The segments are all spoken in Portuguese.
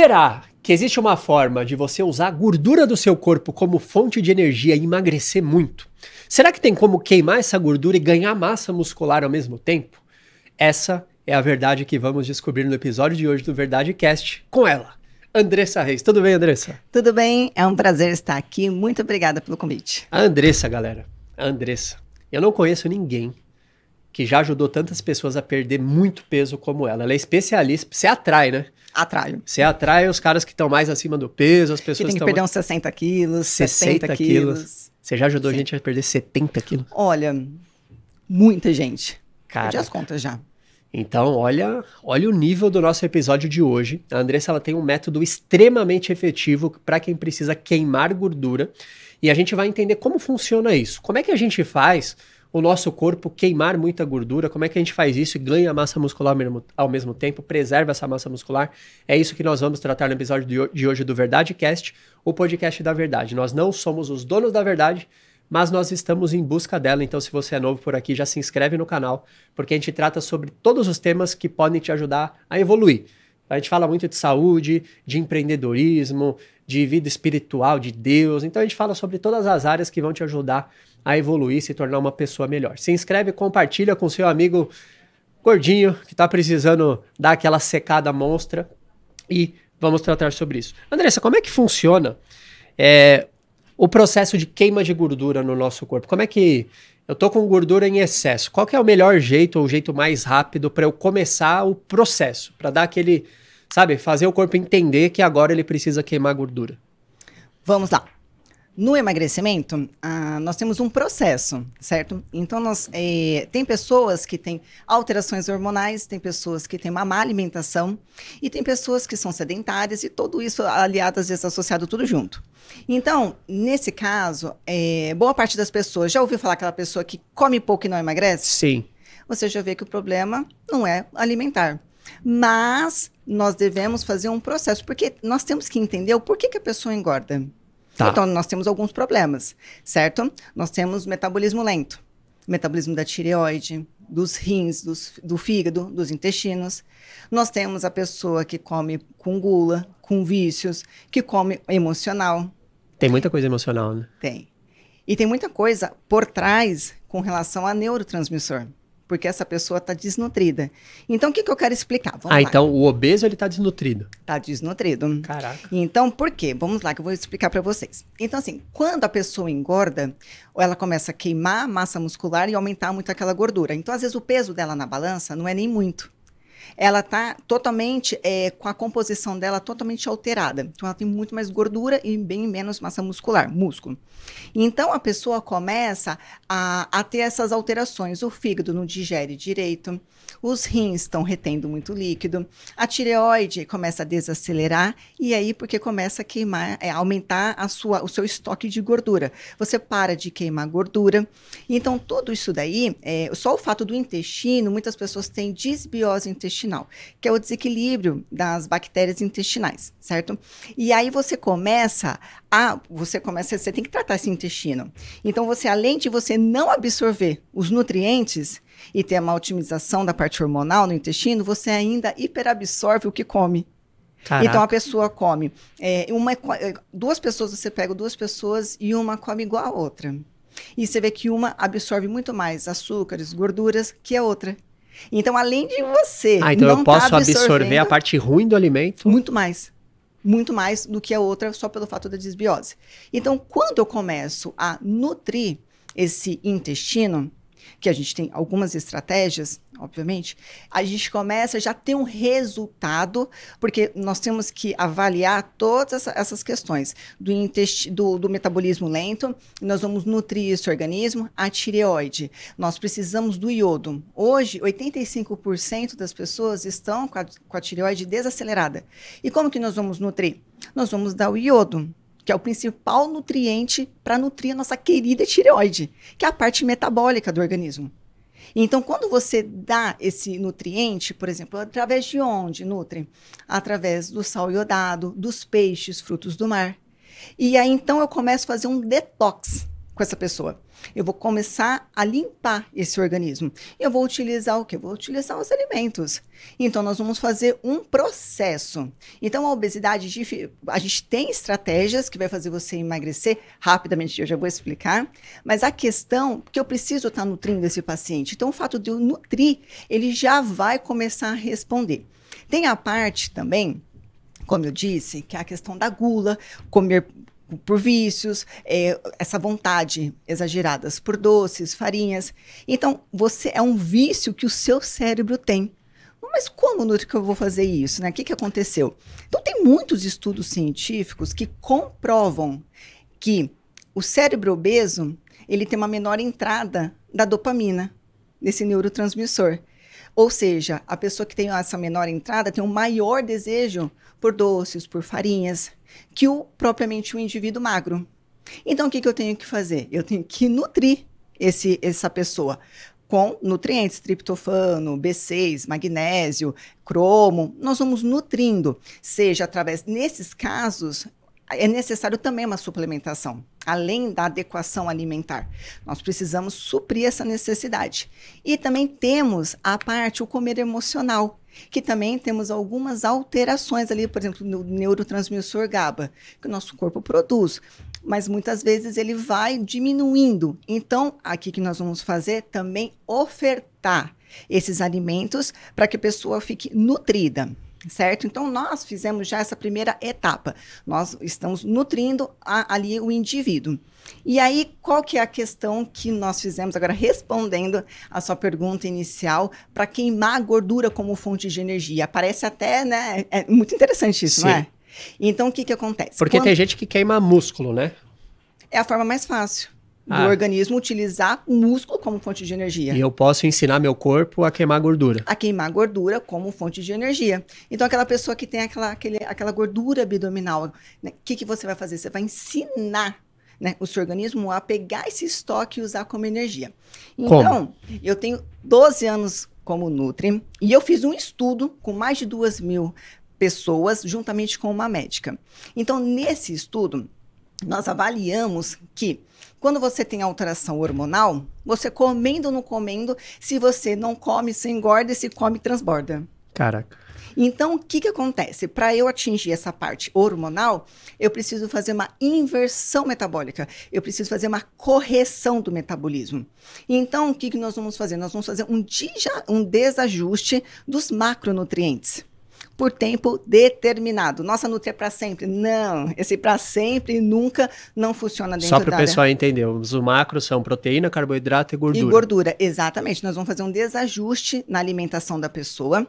Será que existe uma forma de você usar a gordura do seu corpo como fonte de energia e emagrecer muito? Será que tem como queimar essa gordura e ganhar massa muscular ao mesmo tempo? Essa é a verdade que vamos descobrir no episódio de hoje do Verdade Cast com ela, Andressa Reis. Tudo bem, Andressa? Tudo bem, é um prazer estar aqui. Muito obrigada pelo convite. A Andressa, galera. A Andressa. Eu não conheço ninguém que já ajudou tantas pessoas a perder muito peso como ela. Ela é especialista. Você atrai, né? Atraio. Você atrai os caras que estão mais acima do peso, as pessoas que tem que tão... perder uns 60 quilos, 60 70 quilos. Você já ajudou Sim. a gente a perder 70 quilos? Olha, muita gente. Cara. Perdi as contas já. Então, olha, olha o nível do nosso episódio de hoje. A Andressa ela tem um método extremamente efetivo para quem precisa queimar gordura. E a gente vai entender como funciona isso. Como é que a gente faz o nosso corpo queimar muita gordura, como é que a gente faz isso e ganha massa muscular ao mesmo, ao mesmo tempo, preserva essa massa muscular. É isso que nós vamos tratar no episódio de hoje do Verdade Cast, o podcast da verdade. Nós não somos os donos da verdade, mas nós estamos em busca dela. Então, se você é novo por aqui, já se inscreve no canal, porque a gente trata sobre todos os temas que podem te ajudar a evoluir. A gente fala muito de saúde, de empreendedorismo, de vida espiritual, de Deus. Então a gente fala sobre todas as áreas que vão te ajudar a evoluir, se tornar uma pessoa melhor. Se inscreve, compartilha com seu amigo gordinho que está precisando dar aquela secada monstra e vamos tratar sobre isso. Andressa, como é que funciona é, o processo de queima de gordura no nosso corpo? Como é que eu tô com gordura em excesso? Qual é o melhor jeito ou o jeito mais rápido para eu começar o processo, para dar aquele sabe, fazer o corpo entender que agora ele precisa queimar gordura. Vamos lá. No emagrecimento, ah, nós temos um processo, certo? Então, nós, eh, tem pessoas que têm alterações hormonais, tem pessoas que têm uma má alimentação, e tem pessoas que são sedentárias, e tudo isso aliado, às vezes, associado tudo junto. Então, nesse caso, eh, boa parte das pessoas, já ouviu falar aquela pessoa que come pouco e não emagrece? Sim. Você já vê que o problema não é alimentar. Mas nós devemos fazer um processo, porque nós temos que entender o porquê que a pessoa engorda. Tá. Então, nós temos alguns problemas, certo? Nós temos metabolismo lento, metabolismo da tireoide, dos rins, dos, do fígado, dos intestinos. Nós temos a pessoa que come com gula, com vícios, que come emocional. Tem muita coisa emocional, né? Tem. E tem muita coisa por trás com relação a neurotransmissor porque essa pessoa está desnutrida. Então, o que, que eu quero explicar? Vamos ah, lá. então o obeso ele está desnutrido. Está desnutrido. Caraca. Então, por quê? Vamos lá que eu vou explicar para vocês. Então, assim, quando a pessoa engorda, ela começa a queimar massa muscular e aumentar muito aquela gordura. Então, às vezes, o peso dela na balança não é nem muito ela está totalmente é, com a composição dela totalmente alterada. Então ela tem muito mais gordura e bem menos massa muscular, músculo. Então a pessoa começa a, a ter essas alterações. O fígado não digere direito, os rins estão retendo muito líquido, a tireoide começa a desacelerar e aí porque começa a queimar, é, aumentar a sua, o seu estoque de gordura. Você para de queimar gordura. Então tudo isso daí, é, só o fato do intestino, muitas pessoas têm disbiose intestinal, que é o desequilíbrio das bactérias intestinais, certo? E aí você começa a, você começa, você tem que tratar esse intestino. Então você além de você não absorver os nutrientes, e ter uma otimização da parte hormonal no intestino, você ainda hiperabsorve o que come. Caraca. Então a pessoa come. É, uma, é, duas pessoas, você pega duas pessoas e uma come igual a outra. E você vê que uma absorve muito mais açúcares, gorduras que a outra. Então, além de você. Ah, então eu tá posso tá absorver a parte ruim do alimento? Muito mais. Muito mais do que a outra, só pelo fato da desbiose. Então, quando eu começo a nutrir esse intestino, que a gente tem algumas estratégias, obviamente, a gente começa já ter um resultado, porque nós temos que avaliar todas essas questões do, do, do metabolismo lento, nós vamos nutrir esse organismo, a tireoide. Nós precisamos do iodo. Hoje, 85% das pessoas estão com a, com a tireoide desacelerada. E como que nós vamos nutrir? Nós vamos dar o iodo que é o principal nutriente para nutrir a nossa querida tireoide, que é a parte metabólica do organismo. Então, quando você dá esse nutriente, por exemplo, através de onde nutre? Através do sal iodado, dos peixes, frutos do mar. E aí, então, eu começo a fazer um detox com essa pessoa. Eu vou começar a limpar esse organismo. Eu vou utilizar o que? Eu vou utilizar os alimentos. Então, nós vamos fazer um processo. Então, a obesidade, a gente tem estratégias que vai fazer você emagrecer rapidamente, eu já vou explicar. Mas a questão, que eu preciso estar nutrindo esse paciente. Então, o fato de eu nutrir, ele já vai começar a responder. Tem a parte também como eu disse, que é a questão da gula, comer por vícios, é, essa vontade exageradas por doces, farinhas. Então, você é um vício que o seu cérebro tem. Mas como, Nutri, que eu vou fazer isso? Né? O que, que aconteceu? Então, tem muitos estudos científicos que comprovam que o cérebro obeso ele tem uma menor entrada da dopamina, desse neurotransmissor. Ou seja, a pessoa que tem essa menor entrada tem um maior desejo por doces, por farinhas, que o propriamente o indivíduo magro. Então, o que, que eu tenho que fazer? Eu tenho que nutrir esse, essa pessoa com nutrientes, triptofano, B6, magnésio, cromo. Nós vamos nutrindo, seja através, nesses casos, é necessário também uma suplementação, além da adequação alimentar. Nós precisamos suprir essa necessidade. E também temos a parte, o comer emocional, que também temos algumas alterações ali, por exemplo, no neurotransmissor GABA, que o nosso corpo produz. Mas muitas vezes ele vai diminuindo. Então, aqui que nós vamos fazer também ofertar esses alimentos para que a pessoa fique nutrida certo? Então, nós fizemos já essa primeira etapa. Nós estamos nutrindo a, ali o indivíduo. E aí, qual que é a questão que nós fizemos agora, respondendo a sua pergunta inicial, para queimar a gordura como fonte de energia? Parece até, né, é muito interessante isso, Sim. não é? Então, o que que acontece? Porque Quando... tem gente que queima músculo, né? É a forma mais fácil do ah. organismo utilizar o músculo como fonte de energia. E eu posso ensinar meu corpo a queimar gordura. A queimar gordura como fonte de energia. Então, aquela pessoa que tem aquela, aquele, aquela gordura abdominal, o né, que, que você vai fazer? Você vai ensinar né, o seu organismo a pegar esse estoque e usar como energia. Então, como? eu tenho 12 anos como Nutri e eu fiz um estudo com mais de duas mil pessoas, juntamente com uma médica. Então, nesse estudo, nós avaliamos que quando você tem alteração hormonal, você comendo ou não comendo, se você não come, você engorda, e se come, transborda. Caraca. Então, o que, que acontece? Para eu atingir essa parte hormonal, eu preciso fazer uma inversão metabólica. Eu preciso fazer uma correção do metabolismo. Então, o que, que nós vamos fazer? Nós vamos fazer um, um desajuste dos macronutrientes por tempo determinado. Nossa Nutri é para sempre. Não, esse para sempre nunca não funciona dentro Só para o pessoal entender, os macros são proteína, carboidrato e gordura. E gordura, exatamente. Nós vamos fazer um desajuste na alimentação da pessoa.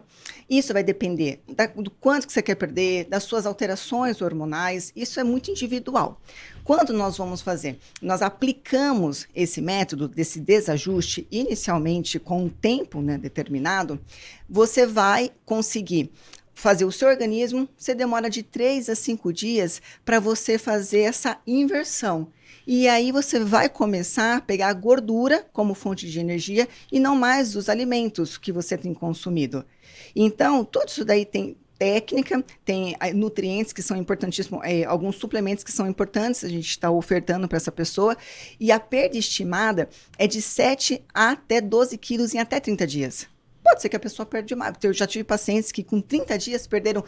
Isso vai depender da, do quanto que você quer perder, das suas alterações hormonais. Isso é muito individual. Quando nós vamos fazer? Nós aplicamos esse método desse desajuste inicialmente com um tempo né, determinado, você vai conseguir fazer o seu organismo, você demora de 3 a 5 dias para você fazer essa inversão. E aí você vai começar a pegar gordura como fonte de energia e não mais os alimentos que você tem consumido. Então, tudo isso daí tem técnica, tem nutrientes que são importantíssimos, é, alguns suplementos que são importantes, a gente está ofertando para essa pessoa, e a perda estimada é de 7 até 12 quilos em até 30 dias. Pode ser que a pessoa perde mais. Eu já tive pacientes que com 30 dias perderam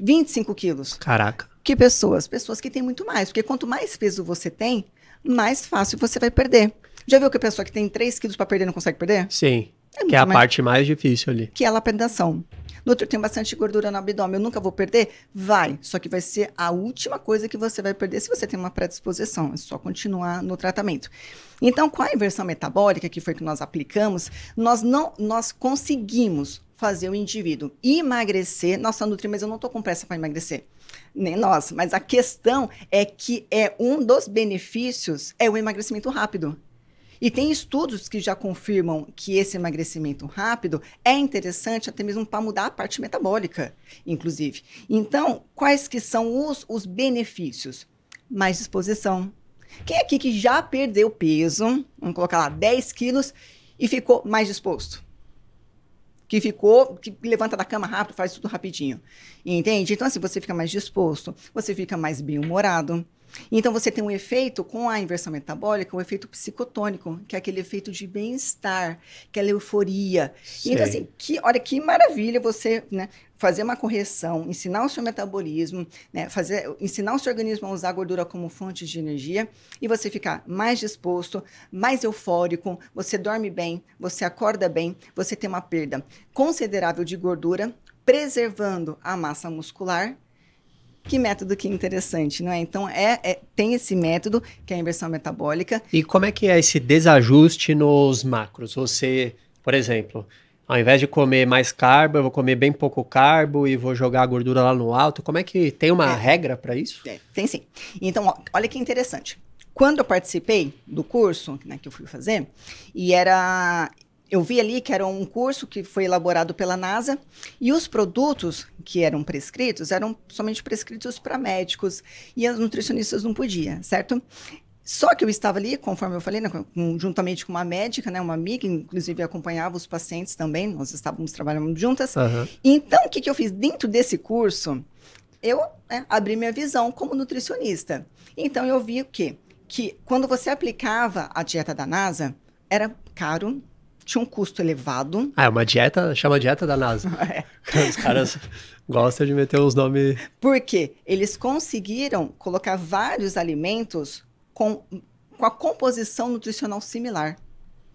25 quilos. Caraca. Que pessoas? Pessoas que têm muito mais. Porque quanto mais peso você tem, mais fácil você vai perder. Já viu que a pessoa que tem 3 quilos para perder não consegue perder? Sim. É que é a mais... parte mais difícil ali. Que é a lapidação. No outro, tem bastante gordura no abdômen, eu nunca vou perder? Vai. Só que vai ser a última coisa que você vai perder se você tem uma predisposição. É só continuar no tratamento. Então, com a inversão metabólica, que foi que nós aplicamos, nós não nós conseguimos fazer o indivíduo emagrecer. Nossa, Nutri, mas eu não estou com pressa para emagrecer. Nem nós. Mas a questão é que é um dos benefícios é o emagrecimento rápido. E tem estudos que já confirmam que esse emagrecimento rápido é interessante até mesmo para mudar a parte metabólica, inclusive. Então, quais que são os, os benefícios? Mais disposição. Quem aqui que já perdeu peso, vamos colocar lá 10 quilos, e ficou mais disposto? que ficou, que levanta da cama rápido, faz tudo rapidinho. Entende? Então, assim, você fica mais disposto, você fica mais bem-humorado, Então você tem um efeito com a inversão metabólica, um efeito psicotônico, que é aquele efeito de bem-estar, aquela euforia. Sei. Então assim, que, olha que maravilha você, né, fazer uma correção, ensinar o seu metabolismo, né, fazer, ensinar o seu organismo a usar a gordura como fonte de energia e você ficar mais disposto, mais eufórico, você dorme bem, você acorda bem, você tem uma perda considerável de gordura, preservando a massa muscular que método que interessante, não é? Então, é, é, tem esse método, que é a inversão metabólica. E como é que é esse desajuste nos macros? Você, por exemplo, ao invés de comer mais carbo, eu vou comer bem pouco carbo e vou jogar a gordura lá no alto. Como é que tem uma É. regra para isso? É, tem sim. Então, ó, olha que interessante. Quando eu participei do curso, né, que eu fui fazer, e era. Eu vi ali que era um curso que foi elaborado pela NASA e os produtos que eram prescritos eram somente prescritos para médicos e as nutricionistas não podiam, certo? Só que eu estava ali, conforme eu falei, né, juntamente com uma médica, né, uma amiga, inclusive acompanhava os pacientes também, nós estávamos trabalhando juntas. Aham. Então, o que, que eu fiz dentro desse curso? Eu né, abri minha visão como nutricionista. Então, eu vi o quê? Que quando você aplicava a dieta da NASA, era caro, tinha um custo elevado. Ah, é uma dieta, chama dieta da NASA. É. Os caras gostam de meter os nomes. Porque eles conseguiram colocar vários alimentos com, com a composição nutricional similar.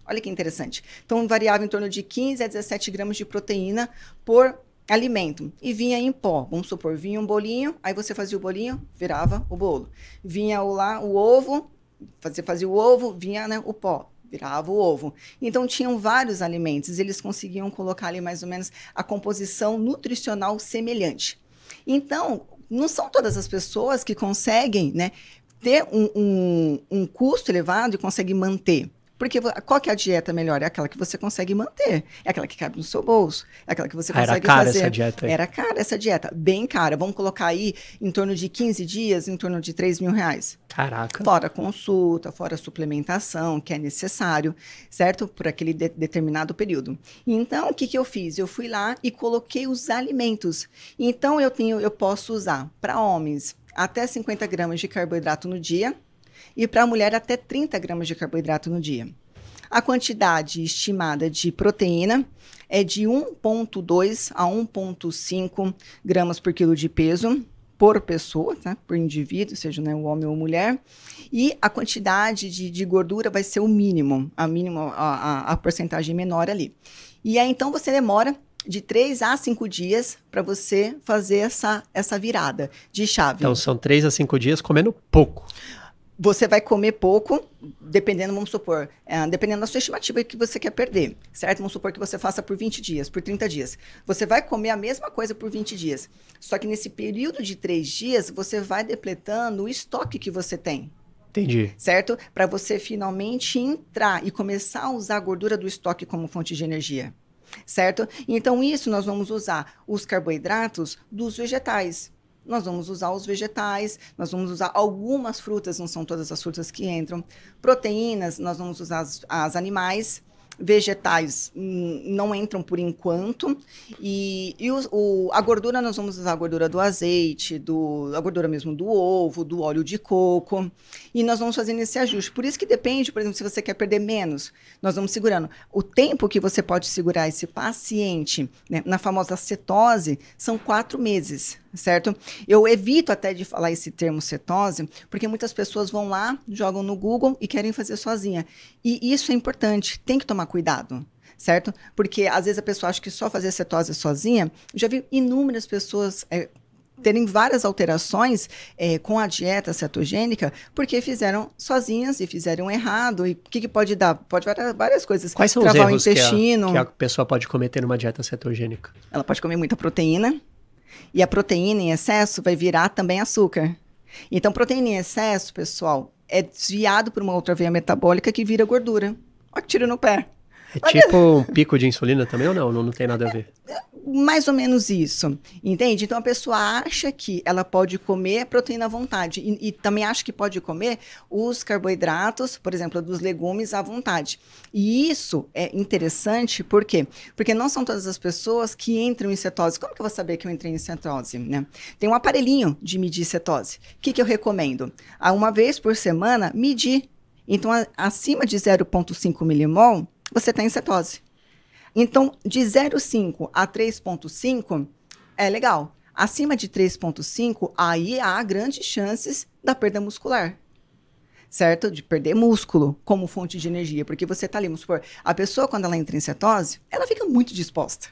Olha que interessante. Então, variava em torno de 15 a 17 gramas de proteína por alimento. E vinha em pó. Vamos supor, vinha um bolinho, aí você fazia o bolinho, virava o bolo. Vinha o, lá o ovo, você fazia o ovo, vinha né, o pó. Virava o ovo. Então, tinham vários alimentos. Eles conseguiam colocar ali mais ou menos a composição nutricional semelhante. Então, não são todas as pessoas que conseguem né, ter um, um, um custo elevado e conseguem manter. Porque qual que é a dieta melhor? É aquela que você consegue manter. É aquela que cabe no seu bolso. É aquela que você Ah, era consegue cara fazer. essa dieta aí. Era cara essa dieta. Bem cara. Vamos colocar aí em torno de 15 dias, em torno de 3 mil reais. Caraca. Fora consulta, fora suplementação, que é necessário, certo? Por aquele de- determinado período. Então, o que, que eu fiz? Eu fui lá e coloquei os alimentos. Então, eu tenho, eu posso usar para homens até 50 gramas de carboidrato no dia e para mulher até 30 gramas de carboidrato no dia. A quantidade estimada de proteína é de 1,2 a 1,5 gramas por quilo de peso por pessoa, tá? por indivíduo, seja né, o homem ou mulher. E a quantidade de, de gordura vai ser o mínimo, a mínimo, a, a, a porcentagem menor ali. E aí, então, você demora de 3 a 5 dias para você fazer essa, essa virada de chave. Então são três a cinco dias comendo pouco. Você vai comer pouco, dependendo, vamos supor, é, dependendo da sua estimativa que você quer perder, certo? Vamos supor que você faça por 20 dias, por 30 dias. Você vai comer a mesma coisa por 20 dias. Só que nesse período de 3 dias, você vai depletando o estoque que você tem, Entendi. certo? Para você finalmente entrar e começar a usar a gordura do estoque como fonte de energia, certo? Então, isso nós vamos usar os carboidratos dos vegetais. Nós vamos usar os vegetais, nós vamos usar algumas frutas, não são todas as frutas que entram. Proteínas, nós vamos usar as, as animais. Vegetais hum, não entram por enquanto. E, e os- o- a gordura, nós vamos usar a gordura do azeite, do, a gordura mesmo do ovo, do óleo de coco. E nós vamos fazendo esse ajuste. Por isso que depende, por exemplo, se você quer perder menos, nós vamos segurando. O tempo que você pode segurar esse paciente né, na famosa cetose são quatro meses, certo? Eu evito até de falar esse termo cetose, porque muitas pessoas vão lá, jogam no Google e querem fazer sozinha. E isso é importante, tem que tomar cuidado. Certo? Porque às vezes a pessoa acha que só fazer cetose sozinha. Eu já vi inúmeras pessoas é, terem várias alterações é, com a dieta cetogênica porque fizeram sozinhas e fizeram errado. E o que, que pode dar? Pode várias, várias coisas. Quais são Travar os erros o que a, intestino. que a pessoa pode cometer numa dieta cetogênica? Ela pode comer muita proteína. E a proteína em excesso vai virar também açúcar. Então, proteína em excesso, pessoal, é desviado por uma outra veia metabólica que vira gordura. Olha que tiro no pé. É tipo um pico de insulina também ou não? Não, não tem nada a ver. Mais ou menos isso, entende? Então a pessoa acha que ela pode comer proteína à vontade e, e, também acha que pode comer os carboidratos, por exemplo, dos legumes à vontade. E isso é interessante, por quê? Porque não são todas as pessoas que entram em cetose. Como que eu vou saber que eu entrei em cetose? Né? Tem um aparelhinho de medir cetose. O que, que eu recomendo? A uma vez por semana, medir. Então, a, acima de 0,5 milimol, você está em cetose. Então, de 0,5 a 3,5 é legal. Acima de 3,5, aí há grandes chances da perda muscular. Certo? De perder músculo como fonte de energia. Porque você está ali, vamos supor, a pessoa, quando ela entra em cetose, ela fica muito disposta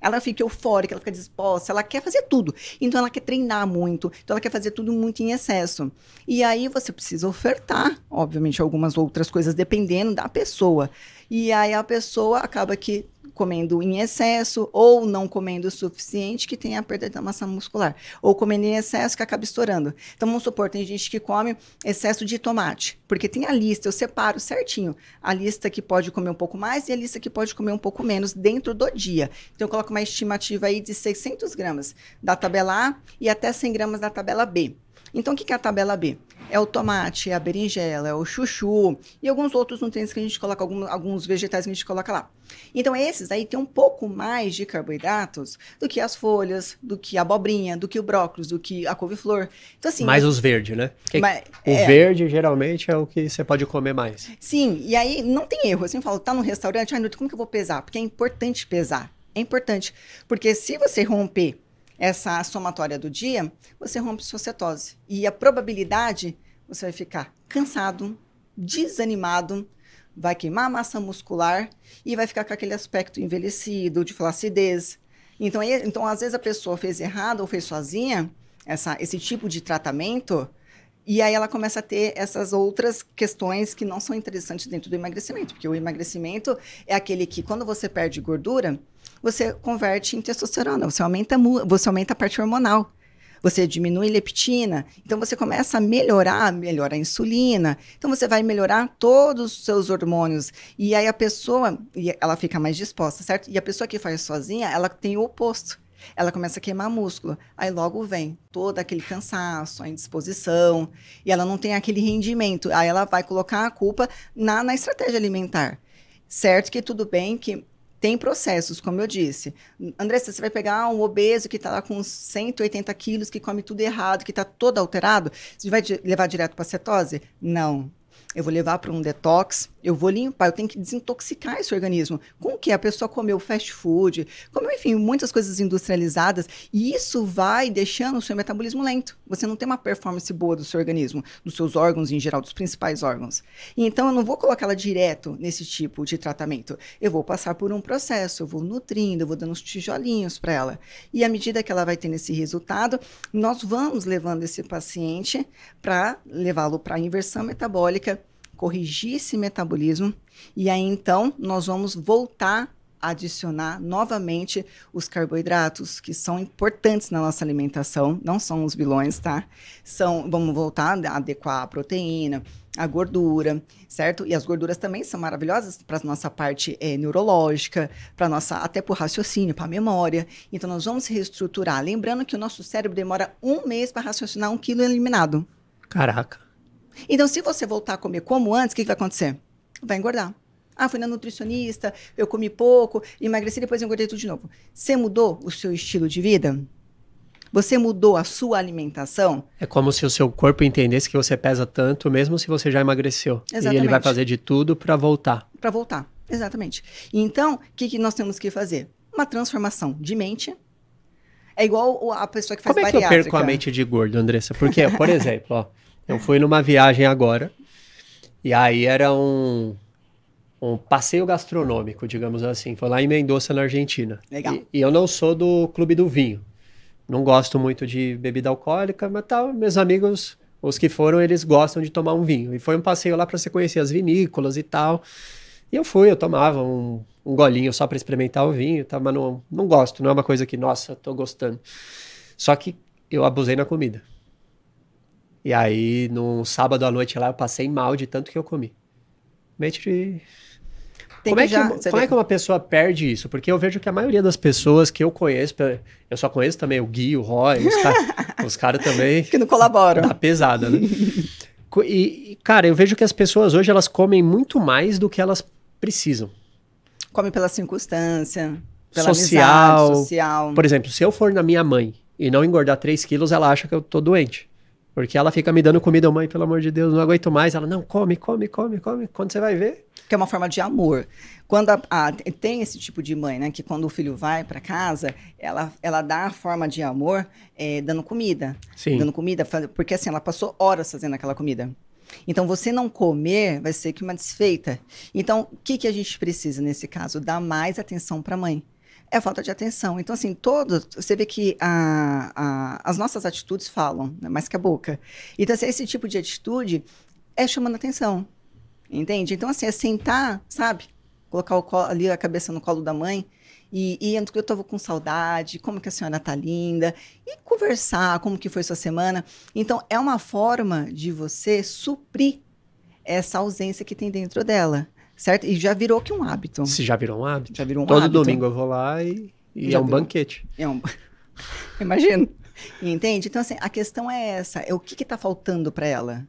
ela fica eufórica, ela fica disposta, ela quer fazer tudo. Então ela quer treinar muito, então ela quer fazer tudo muito em excesso. E aí você precisa ofertar, obviamente, algumas outras coisas dependendo da pessoa. E aí a pessoa acaba que comendo em excesso ou não comendo o suficiente que tem a perda da massa muscular, ou comendo em excesso que acaba estourando. Então vamos supor, tem gente que come excesso de tomate, porque tem a lista, eu separo certinho, a lista que pode comer um pouco mais e a lista que pode comer um pouco menos dentro do dia. Então eu coloco uma estimativa aí de 600 gramas da tabela A e até 100 gramas da tabela B. Então, o que é a tabela B? É o tomate, é a berinjela, é o chuchu e alguns outros nutrientes que a gente coloca, alguns, alguns vegetais que a gente coloca lá. Então, esses aí tem um pouco mais de carboidratos do que as folhas, do que a abobrinha, do que o brócolis, do que a couve-flor. Então, assim. Mais os verdes, né? Mas, o é, verde geralmente é o que você pode comer mais. Sim, e aí não tem erro. Assim, eu falo, tá no restaurante, ah, como que eu vou pesar? Porque é importante pesar. É importante. Porque se você romper essa somatória do dia, você rompe sua cetose. E a probabilidade, você vai ficar cansado, desanimado, vai queimar a massa muscular e vai ficar com aquele aspecto envelhecido, de flacidez. Então, então às vezes a pessoa fez errado ou fez sozinha essa, esse tipo de tratamento, e aí ela começa a ter essas outras questões que não são interessantes dentro do emagrecimento, porque o emagrecimento é aquele que quando você perde gordura, você converte em testosterona, você aumenta, você aumenta a parte hormonal. Você diminui leptina, então você começa a melhorar, melhora a insulina, então você vai melhorar todos os seus hormônios. E aí a pessoa, ela fica mais disposta, certo? E a pessoa que faz sozinha, ela tem o oposto ela começa a queimar músculo. Aí logo vem todo aquele cansaço, a indisposição, e ela não tem aquele rendimento. Aí ela vai colocar a culpa na, na estratégia alimentar. Certo que tudo bem que tem processos, como eu disse. Andressa, você vai pegar um obeso que está lá com 180 quilos, que come tudo errado, que está todo alterado, você vai levar direto para cetose? Não. Eu vou levar para um detox, eu vou limpar, eu tenho que desintoxicar esse organismo. Com o que? A pessoa comeu fast food, comeu, enfim, muitas coisas industrializadas, e isso vai deixando o seu metabolismo lento. Você não tem uma performance boa do seu organismo, dos seus órgãos em geral, dos principais órgãos. Então eu não vou colocá-la direto nesse tipo de tratamento. Eu vou passar por um processo, eu vou nutrindo, eu vou dando uns tijolinhos para ela. E à medida que ela vai tendo esse resultado, nós vamos levando esse paciente para levá-lo para a inversão metabólica corrigir esse metabolismo e aí então nós vamos voltar a adicionar novamente os carboidratos que são importantes na nossa alimentação, não são os vilões, tá? São, vamos voltar a adequar a proteína, a gordura, certo? E as gorduras também são maravilhosas para a nossa parte é, neurológica, para nossa até para o raciocínio, para a memória. Então nós vamos reestruturar, lembrando que o nosso cérebro demora um mês para raciocinar um quilo eliminado. Caraca. Então, se você voltar a comer como antes, o que, que vai acontecer? Vai engordar. Ah, fui na nutricionista, eu comi pouco, emagreci, depois engordei tudo de novo. Você mudou o seu estilo de vida? Você mudou a sua alimentação? É como se o seu corpo entendesse que você pesa tanto, mesmo se você já emagreceu. Exatamente. E ele vai fazer de tudo para voltar. Para voltar, exatamente. Então, o que, que nós temos que fazer? Uma transformação de mente. É igual a pessoa que faz Como é que eu perco a mente de gordo, Andressa? Porque, por exemplo, ó, eu fui numa viagem agora, e aí era um, um passeio gastronômico, digamos assim. Foi lá em Mendoza, na Argentina. Legal. E, e, eu não sou do clube do vinho. Não gosto muito de bebida alcoólica, mas tal, meus amigos, os que foram, eles gostam de tomar um vinho. E foi um passeio lá para você conhecer as vinícolas e tal. E eu fui, eu tomava um, um golinho só para experimentar o vinho, tá? mas não, não gosto, não é uma coisa que, nossa, tô gostando. Só que eu abusei na comida. E aí, no sábado à noite lá, eu passei mal de tanto que eu comi. Mente como que é que, já- como é que uma pessoa perde isso? Porque eu vejo que a maioria das pessoas que eu conheço, eu só conheço também o Gui, o Roy, os caras cara também Que não colaboram. dá pesada, né? E, cara, eu vejo que as pessoas hoje elas comem muito mais do que elas precisam. Come pela circunstância, pela Social. amizade social. Por exemplo, se eu for na minha mãe e não engordar 3 quilos, ela acha que eu tô doente. Porque ela fica me dando comida, mãe, pelo amor de Deus, não aguento mais. Ela, não, come, come, come, come. Quando você vai ver, que é uma forma de amor. Quando a, a- tem esse tipo de mãe, né, que quando o filho vai para casa, ela, ela dá a forma de amor eh, dando comida, sim. dando comida, porque assim ela passou horas fazendo aquela comida. Então você não comer vai ser que uma desfeita. Então o que que a gente precisa nesse caso? Dar mais atenção para a mãe. É falta de atenção. Então, assim, todo. Você vê que a- a- as nossas atitudes falam, né, mais que a boca. Então, assim, esse tipo de atitude é chamando atenção. Entende? Então, assim, é sentar, sabe? Colocar colo- ali a cabeça no colo da mãe e, e eu tô com saudade, como que a senhora tá linda, e conversar como que foi sua semana. Então, é uma forma de você suprir essa ausência que tem dentro dela, certo? E já virou que um hábito. Se já virou um hábito. Já virou um Todo hábito. domingo eu vou lá e, e é um virou. banquete. É um... Imagino. Entende? Então, assim, a questão é essa: é o que está faltando para ela.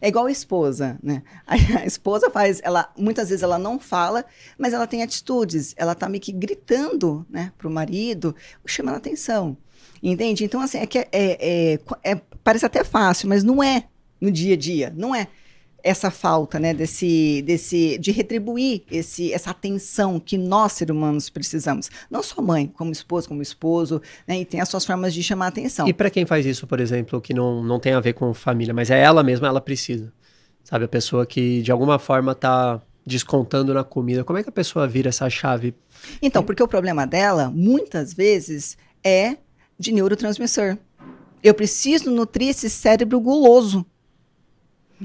É igual a esposa, né? A, a esposa faz, ela muitas vezes ela não fala, mas ela tem atitudes. Ela tá meio que gritando, né, pro marido, chamando atenção. Entende? Então, assim, é que é, é- é- parece até fácil, mas não é no dia a dia, não é essa falta, né, desse, desse, de retribuir esse, essa atenção que nós, seres humanos, precisamos. Não só mãe, como esposo, como esposo, né, e tem as suas formas de chamar atenção. E pra quem faz isso, por exemplo, que não, não tem a ver com família, mas é ela mesma, ela precisa. Sabe, a pessoa que de alguma forma tá descontando na comida. Como é que a pessoa vira essa chave? Então, porque o problema dela, muitas vezes, é de neurotransmissor. Eu preciso nutrir esse cérebro guloso.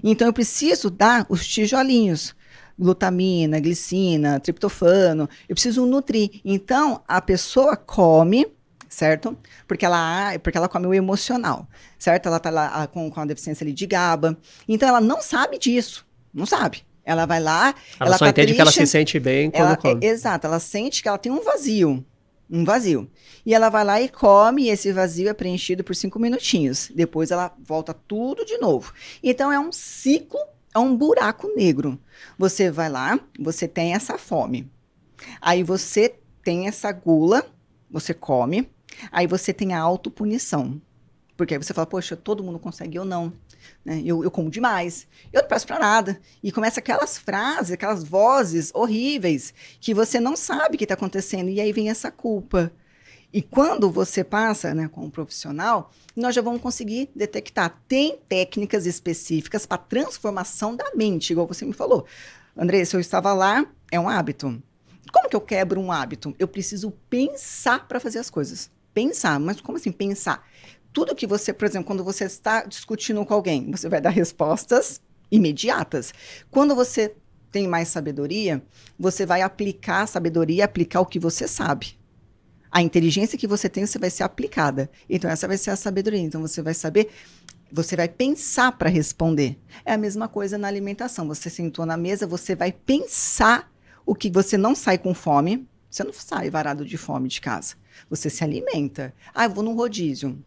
Então, eu preciso dar os tijolinhos. Glutamina, glicina, triptofano. Eu preciso nutrir. Então, a pessoa come, certo? Porque ela, porque ela come o emocional, certo? Ela tá lá ah, com, com a deficiência ali de GABA. Então, ela não sabe disso. Não sabe. Ela vai lá, Ela, ela só tá entende que ela se triste, sente bem quando ela, come. é- exato, ela sente que ela tem um vazio. Um vazio. E ela vai lá e come, e esse vazio é preenchido por cinco minutinhos. Depois ela volta tudo de novo. Então é um ciclo, é um buraco negro. Você vai lá, você tem essa fome. Aí você tem essa gula, você come. Aí você tem a autopunição. Porque aí você fala, poxa, todo mundo consegue, eu não. Né? Eu, eu como demais, eu não presto pra nada. E começa aquelas frases, aquelas vozes horríveis que você não sabe o que está acontecendo. E aí vem essa culpa. E quando você passa né, com um profissional, nós já vamos conseguir detectar. Tem técnicas específicas para transformação da mente, igual você me falou. André, se eu estava lá, é um hábito. Como que eu quebro um hábito? Eu preciso pensar para fazer as coisas. Pensar, mas como assim pensar? Tudo que você, por exemplo, quando você está discutindo com alguém, você vai dar respostas imediatas. Quando você tem mais sabedoria, você vai aplicar a sabedoria, aplicar o que você sabe. A inteligência que você tem, você vai ser aplicada. Então, essa vai ser a sabedoria. Então, você vai saber, você vai pensar para responder. É a mesma coisa na alimentação. Você sentou na mesa, você vai pensar o que você não sai com fome. Você não sai varado de fome de casa. Você se alimenta. Ah, eu vou num rodízio.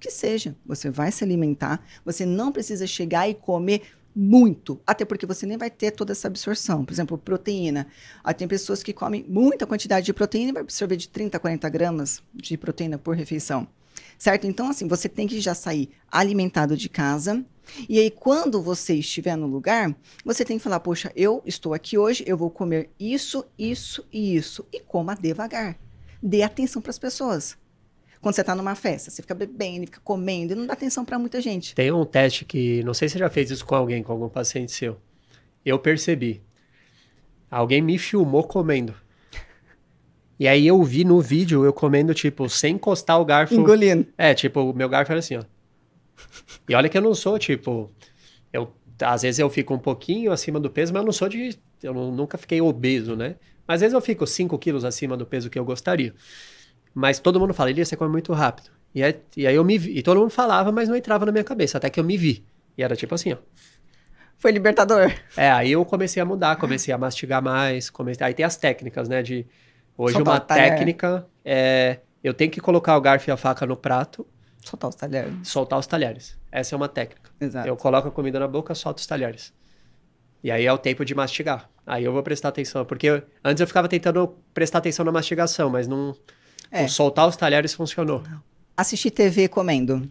Que seja, você vai se alimentar. Você não precisa chegar e comer muito, até porque você nem vai ter toda essa absorção. Por exemplo, proteína. Ah, tem pessoas que comem muita quantidade de proteína e vai absorver de 30 a 40 gramas de proteína por refeição. Certo? Então, assim, você tem que já sair alimentado de casa. E aí, quando você estiver no lugar, você tem que falar: Poxa, eu estou aqui hoje, eu vou comer isso, isso e isso. E coma devagar. Dê atenção para as pessoas. Quando você está numa festa, você fica bebendo, fica comendo, e não dá atenção para muita gente. Tem um teste que, não sei se você já fez isso com alguém, com algum paciente seu. Eu percebi. Alguém me filmou comendo. E aí eu vi no vídeo eu comendo, tipo, sem encostar o garfo. Engolindo. É, tipo, o meu garfo era assim, ó. E olha que eu não sou, tipo. Eu, às vezes eu fico um pouquinho acima do peso, mas eu não sou de. Eu nu- nunca fiquei obeso, né? Mas às vezes eu fico 5 quilos acima do peso que eu gostaria. Mas todo mundo fala, Elias, você come muito rápido. E aí, e aí eu me vi. E todo mundo falava, mas não entrava na minha cabeça, até que eu me vi. E era tipo assim, ó. Foi libertador. É, aí eu comecei a mudar, comecei a mastigar mais, comecei... aí tem as técnicas, né, de... Hoje Soltar uma técnica é... Eu tenho que colocar o garfo e a faca no prato, Soltar os talheres. soltar os talheres. Essa é uma técnica. Exato. Eu coloco a comida na boca, solto os talheres. E aí é o tempo de mastigar. Aí eu vou prestar atenção. Porque eu- antes eu ficava tentando prestar atenção na mastigação, mas não. É. soltar os talheres funcionou. Assistir TV comendo.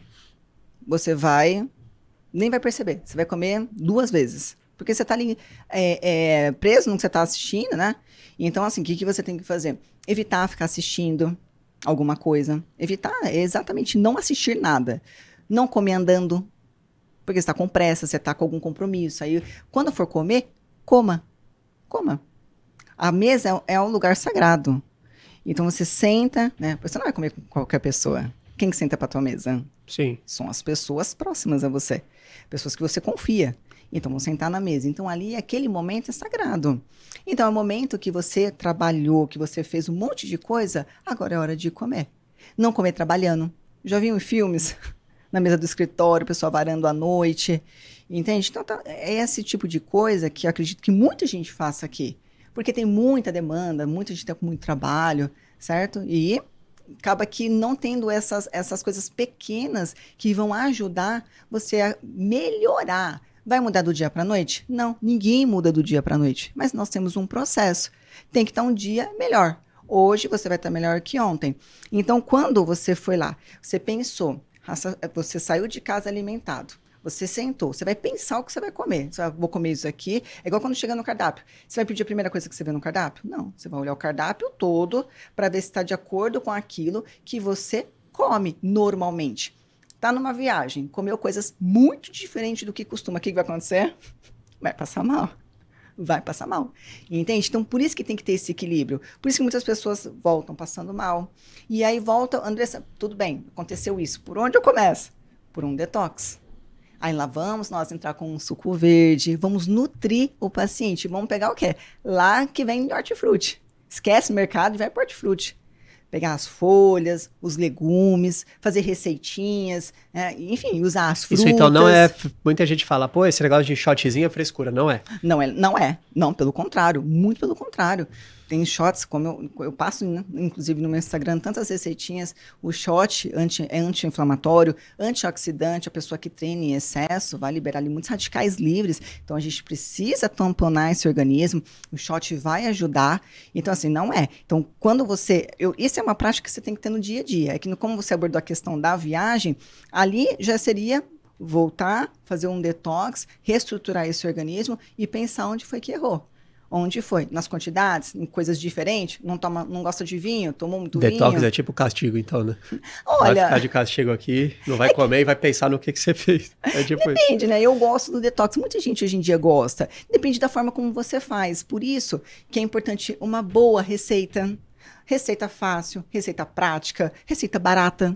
Você vai, nem vai perceber. Você vai comer duas vezes. Porque você está ali é, é, preso no que você está assistindo, né? Então, assim, o que, que você tem que fazer? Evitar ficar assistindo alguma coisa. Evitar é exatamente não assistir nada. Não comer andando. Porque você está com pressa, você está com algum compromisso. Aí, quando for comer, coma. Coma. A mesa é, é um lugar sagrado. Então você senta, né? Você não vai comer com qualquer pessoa. Quem que senta para tua mesa? Sim. São as pessoas próximas a você. Pessoas que você confia. Então vão sentar na mesa. Então ali aquele momento é sagrado. Então é o momento que você trabalhou, que você fez um monte de coisa, agora é hora de comer. Não comer trabalhando. Já viu em filmes? Na mesa do escritório, o pessoal varando à noite. Entende? Então tá- é esse tipo de coisa que eu acredito que muita gente faça aqui. Porque tem muita demanda, muita gente está com muito trabalho, certo? E acaba que não tendo essas, essas coisas pequenas que vão ajudar você a melhorar. Vai mudar do dia para a noite? Não, ninguém muda do dia para a noite. Mas nós temos um processo. Tem que estar um dia melhor. Hoje você vai estar melhor que ontem. Então, quando você foi lá, você pensou, você saiu de casa alimentado. Você sentou, você vai pensar o que você vai comer. Você vai, vou comer isso aqui. É igual quando chega no cardápio. Você vai pedir a primeira coisa que você vê no cardápio? Não. Você vai olhar o cardápio todo para ver se está de acordo com aquilo que você come normalmente. Tá numa viagem, comeu coisas muito diferentes do que costuma. O que que vai acontecer? Vai passar mal. Vai passar mal. Entende? Então, por isso que tem que ter esse equilíbrio. Por isso que muitas pessoas voltam passando mal. E aí volta, Andressa, tudo bem, aconteceu isso. Por onde eu começo? Por um detox. Aí lá vamos nós entrar com um suco verde, vamos nutrir o paciente. Vamos pegar o quê? Lá que vem de hortifruti. Esquece o mercado e vai para hortifruti. Pegar as folhas, os legumes, fazer receitinhas, né? enfim, usar as frutas. Isso então não é. Muita gente fala, pô, esse negócio de shotzinho é frescura. Não é. Não é, não é. Não, pelo contrário, muito pelo contrário. Tem shots, como eu, eu passo, né, inclusive no meu Instagram, tantas receitinhas. O shot anti, é anti-inflamatório, antioxidante, a pessoa que treina em excesso vai liberar ali muitos radicais livres. Então a gente precisa tamponar esse organismo. O shot vai ajudar. Então, assim, não é. Então, quando você. Eu, isso é uma prática que você tem que ter no dia a dia. É que, no- como você abordou a questão da viagem, ali já seria voltar, fazer um detox, reestruturar esse organismo e pensar onde foi que errou. Onde foi? Nas quantidades, em coisas diferentes? Não toma, não gosta de vinho, tomou muito Detox vinho. é tipo castigo, então, né? Vai Olha, ficar de castigo aqui, não vai comer e vai pensar no que, que você fez. É tipo isso. depende, né? Eu gosto do detox. Muita gente hoje em dia gosta. Depende da forma como você faz. Por isso que é importante uma boa receita. Receita fácil, receita prática, receita barata.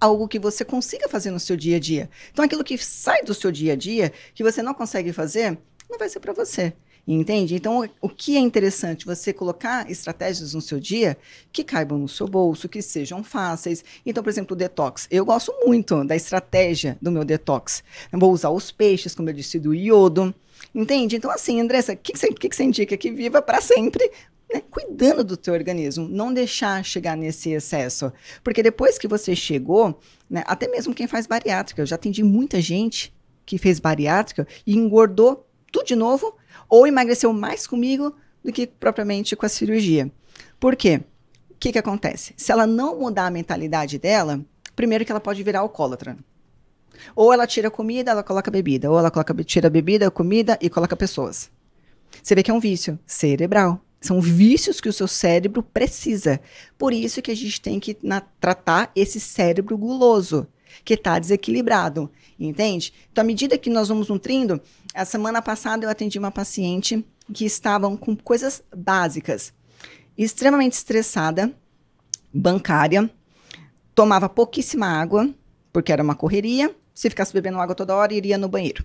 Algo que você consiga fazer no seu dia a dia. Então, aquilo que sai do seu dia a dia, que você não consegue fazer, não vai ser para você. Entende? Então, o- que é interessante? Você colocar estratégias no seu dia que caibam no seu bolso, que sejam fáceis. Então, por exemplo, o detox. Eu gosto muito da estratégia do meu detox. Eu vou usar os peixes, como eu disse, do iodo. Entende? Então, assim, Andressa, o que, que, que você indica? Que viva para sempre né, cuidando do teu organismo, não deixar chegar nesse excesso. Porque depois que você chegou, né, até mesmo quem faz bariátrica, eu já atendi muita gente que fez bariátrica e engordou tudo de novo ou emagreceu mais comigo do que propriamente com a cirurgia. Por quê? O que, que acontece? Se ela não mudar a mentalidade dela, primeiro que ela pode virar alcoólatra. Ou ela tira comida, ela coloca bebida. Ou ela coloca, tira bebida, comida e coloca pessoas. Você vê que é um vício cerebral. São vícios que o seu cérebro precisa. Por isso que a gente tem que na- tratar esse cérebro guloso, que está desequilibrado. Entende? Então, à medida que nós vamos nutrindo, a semana passada eu atendi uma paciente que estavam com coisas básicas. Extremamente estressada, bancária, tomava pouquíssima água, porque era uma correria. Se ficasse bebendo água toda hora, iria no banheiro.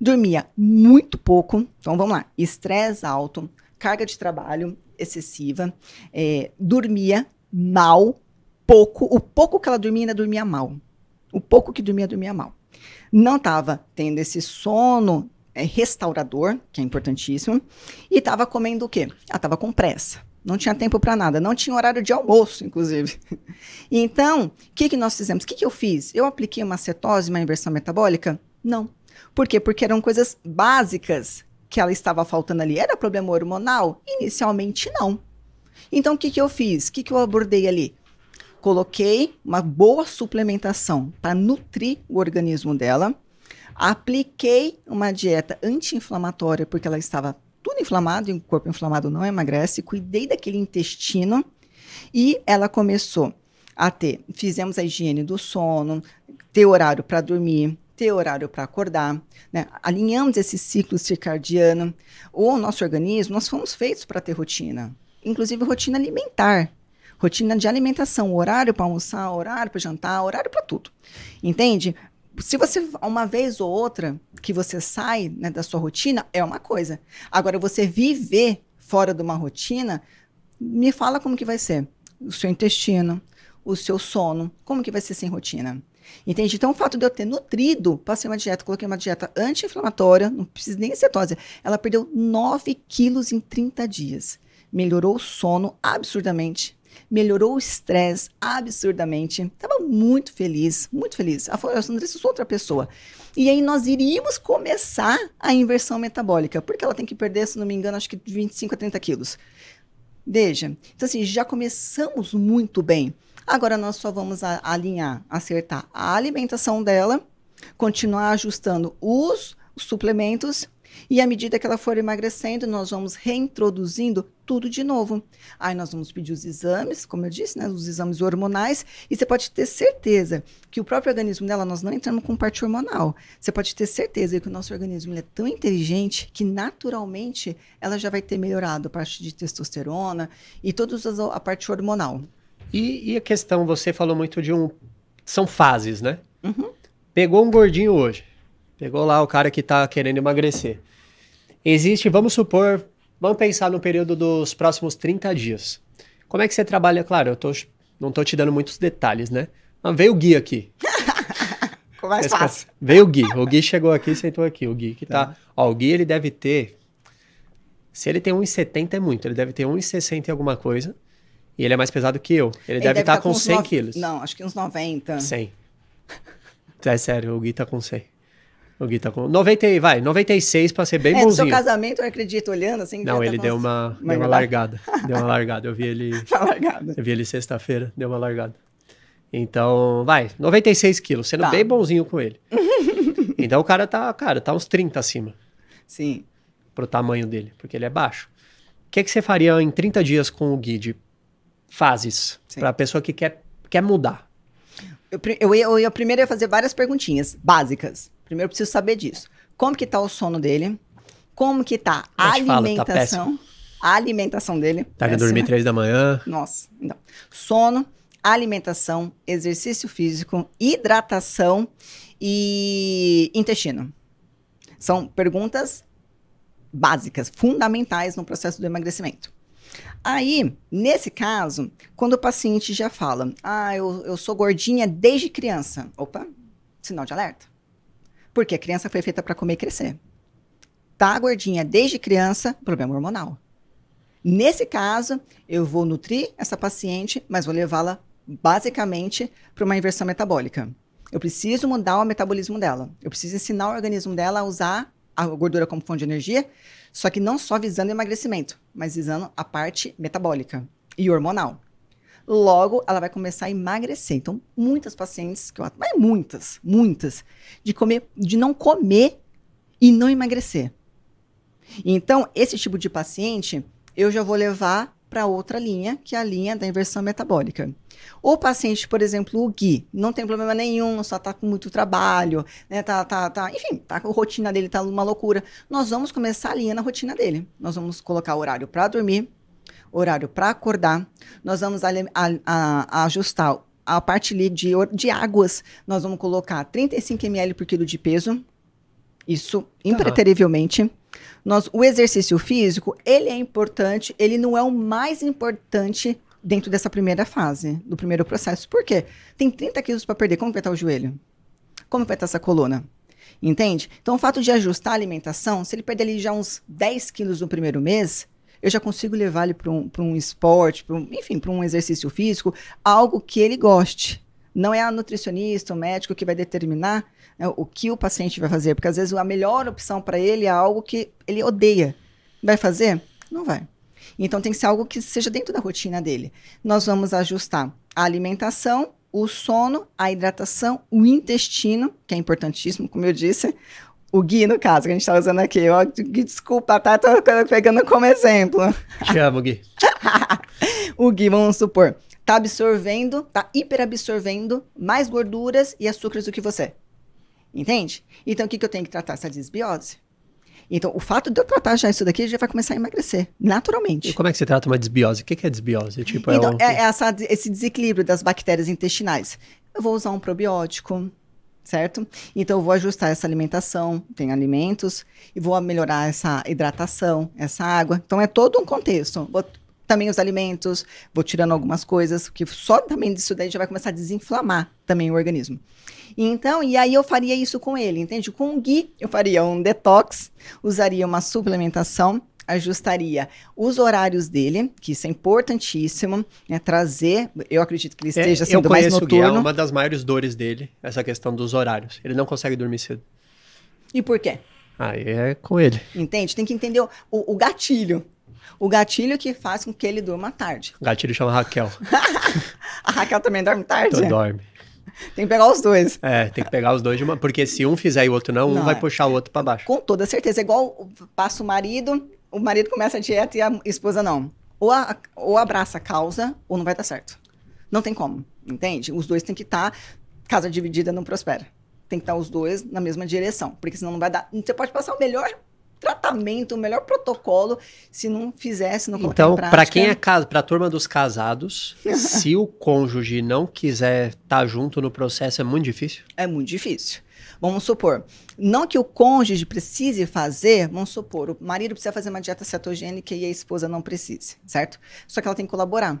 Dormia muito pouco. Então vamos lá: estresse alto, carga de trabalho excessiva, é, dormia mal, pouco. O pouco que ela dormia, ainda dormia mal. O pouco que dormia, dormia mal. Não estava tendo esse sono é, restaurador, que é importantíssimo, e estava comendo o quê? Ela estava com pressa. Não tinha tempo para nada, não tinha horário de almoço, inclusive. Então, o que, que nós fizemos? O que, que eu fiz? Eu apliquei uma cetose, uma inversão metabólica? Não. Por quê? Porque eram coisas básicas que ela estava faltando ali. Era problema hormonal? Inicialmente, não. Então, o que, que eu fiz? O que, que eu abordei ali? Coloquei uma boa suplementação para nutrir o organismo dela. Apliquei uma dieta anti-inflamatória, porque ela estava tudo inflamado, e o corpo inflamado não emagrece. Cuidei daquele intestino. E ela começou a ter, fizemos a higiene do sono, ter horário para dormir, ter horário para acordar, né? alinhamos esse ciclo circadiano. O nosso organismo, nós fomos feitos para ter rotina, inclusive rotina alimentar, rotina de alimentação, horário para almoçar, horário para jantar, horário para tudo. Entende? Se você, uma vez ou outra, que você sai né, da sua rotina, é uma coisa. Agora, você viver fora de uma rotina, me fala como que vai ser. O seu intestino, o seu sono, como que vai ser sem rotina? Entende? Então, o fato de eu ter nutrido, passei uma dieta, coloquei uma dieta anti-inflamatória, não precisa nem cetose. Ela perdeu 9 quilos em 30 dias. Melhorou o sono absurdamente. Melhorou o estresse absurdamente. Estava muito feliz, muito feliz. A Andressa sou outra pessoa. E aí nós iríamos começar a inversão metabólica, porque ela tem que perder, se não me engano, acho que 25 a 30 quilos. Veja, então assim, já começamos muito bem. Agora nós só vamos a, alinhar, acertar a alimentação dela, continuar ajustando os suplementos e à medida que ela for emagrecendo, nós vamos reintroduzindo tudo de novo. Aí nós vamos pedir os exames, como eu disse, né, os exames hormonais, e você pode ter certeza que o próprio organismo dela, nós não entramos com parte hormonal. Você pode ter certeza que o nosso organismo é tão inteligente que naturalmente ela já vai ter melhorado a parte de testosterona e toda a parte hormonal. E, e, a questão, você falou muito de um. São fases, né? Uhum. Pegou um gordinho hoje. Pegou lá o cara que tá querendo emagrecer. Existe, vamos supor, vamos pensar no período dos próximos 30 dias. Como é que você trabalha? Claro, eu tô, não tô te dando muitos detalhes, né? Mas veio o Gui aqui. Ficou mais fácil. Veio o Gui. O Gui chegou aqui e sentou aqui. O Gui que tá. tá. Ó, o Gui ele deve ter. Se ele tem 1,70 é muito. Ele deve ter 1,60 e alguma coisa. E ele é mais pesado que eu. Ele, ele deve, estar tá com, com 100 no... quilos. Não, acho que uns 90. 100. É sério, o Gui tá com 100. O Gui tá com 90, vai, 96 para ser bem é, bonzinho. É, seu casamento, eu acredito, olhando assim. Não, ele tá deu uma, deu uma largada. deu uma largada. Eu vi ele. uma largada. Eu vi ele sexta-feira, deu uma largada. Então, vai, 96 quilos, sendo tá. bem bonzinho com ele. então o cara tá, cara, tá uns 30 acima. Sim. Pro tamanho dele, porque ele é baixo. O que, que você faria em 30 dias com o Gui de fases para a pessoa que quer, quer mudar? Eu, eu, eu, eu primeiro ia fazer várias perguntinhas básicas. Primeiro eu preciso saber disso. Como que tá o sono dele? Como que tá a alimentação? Falo, tá a alimentação dele. Tá indo dormir três da manhã. Nossa, então. Sono, alimentação, exercício físico, hidratação e intestino. São perguntas básicas, fundamentais no processo do emagrecimento. Aí, nesse caso, quando o paciente já fala, ah, eu, eu sou gordinha desde criança. Opa, sinal de alerta. Porque a criança foi feita para comer e crescer. Tá gordinha desde criança, problema hormonal. Nesse caso, eu vou nutrir essa paciente, mas vou levá-la basicamente para uma inversão metabólica. Eu preciso mudar o metabolismo dela. Eu preciso ensinar o organismo dela a usar a gordura como fonte de energia, só que não só visando emagrecimento, mas visando a parte metabólica e hormonal. Logo, ela vai começar a emagrecer. Então, muitas pacientes, que eu, mas muitas, muitas, de comer, de não comer e não emagrecer. Então, esse tipo de paciente, eu já vou levar para outra linha, que é a linha da inversão metabólica. O paciente, por exemplo, o Gui, não tem problema nenhum, só está com muito trabalho, né? Tá, tá, tá, enfim, tá, a rotina dele tá uma loucura. Nós vamos começar a linha na rotina dele. Nós vamos colocar horário para dormir, horário para acordar. Nós vamos a, a, a, ajustar a parte de, de águas. Nós vamos colocar 35 ml por quilo de peso. Isso impreterivelmente. Nós, o exercício físico, ele é importante, ele não é o mais importante dentro dessa primeira fase, do primeiro processo. Por quê? Tem 30 quilos para perder, como vai estar o joelho? Como vai estar essa coluna? Entende? Então, o fato de ajustar a alimentação, se ele perder ali já uns 10 quilos no primeiro mês, eu já consigo levar ele para um, um esporte, um, enfim, para um exercício físico, algo que ele goste. Não é a nutricionista, o médico que vai determinar né, o que o paciente vai fazer, porque às vezes a melhor opção para ele é algo que ele odeia. Vai fazer? Não vai. Então tem que ser algo que seja dentro da rotina dele. Nós vamos ajustar a alimentação, o sono, a hidratação, o intestino, que é importantíssimo, como eu disse, o Gui, no caso, que a gente está usando aqui. Ó, Gui, desculpa, tá? Tô pegando como exemplo. Te amo, Gui. o Gui, vamos supor, tá absorvendo, tá hiperabsorvendo mais gorduras e açúcares do que você. Entende? Então, o que, que eu tenho que tratar? Essa desbiose. Então, o fato de eu tratar já isso daqui, já vai começar a emagrecer, naturalmente. E como é que você trata uma desbiose? O que é desbiose? Tipo, é então, é, é essa, esse desequilíbrio das bactérias intestinais. Eu vou usar um probiótico, certo? Então, eu vou ajustar essa alimentação, tem alimentos, e vou melhorar essa hidratação, essa água. Então, é todo um contexto. Vou também os alimentos, vou tirando algumas coisas, que só também disso daí já vai começar a desinflamar também o organismo. Então, e aí eu faria isso com ele, entende? Com o Gui, eu faria um detox, usaria uma suplementação, ajustaria os horários dele, que isso é importantíssimo, né, trazer, eu acredito que ele é, esteja é, sendo mais noturno. Eu conheço é uma das maiores dores dele, essa questão dos horários. Ele não consegue dormir cedo. E por quê? Aí é com ele. Entende? Tem que entender o, o, o gatilho. O gatilho que faz com que ele durma tarde. O gatilho chama Raquel. a Raquel também dorme tarde? Então dorme. Tem que pegar os dois. É, tem que pegar os dois de uma. Porque se um fizer e o outro não, não um vai é. puxar o outro para baixo. Com toda certeza. É igual passa o marido, o marido começa a dieta e a esposa não. Ou, a, ou abraça a causa, ou não vai dar certo. Não tem como, entende? Os dois têm que estar. Tá, casa dividida não prospera. Tem que estar tá os dois na mesma direção. Porque senão não vai dar. Você pode passar o melhor tratamento, o melhor protocolo, se não fizesse, não colocar Então, para quem é casa, para a turma dos casados, se o cônjuge não quiser estar tá junto no processo, é muito difícil? É muito difícil. Vamos supor, não que o cônjuge precise fazer, vamos supor, o marido precisa fazer uma dieta cetogênica e a esposa não precise, certo? Só que ela tem que colaborar.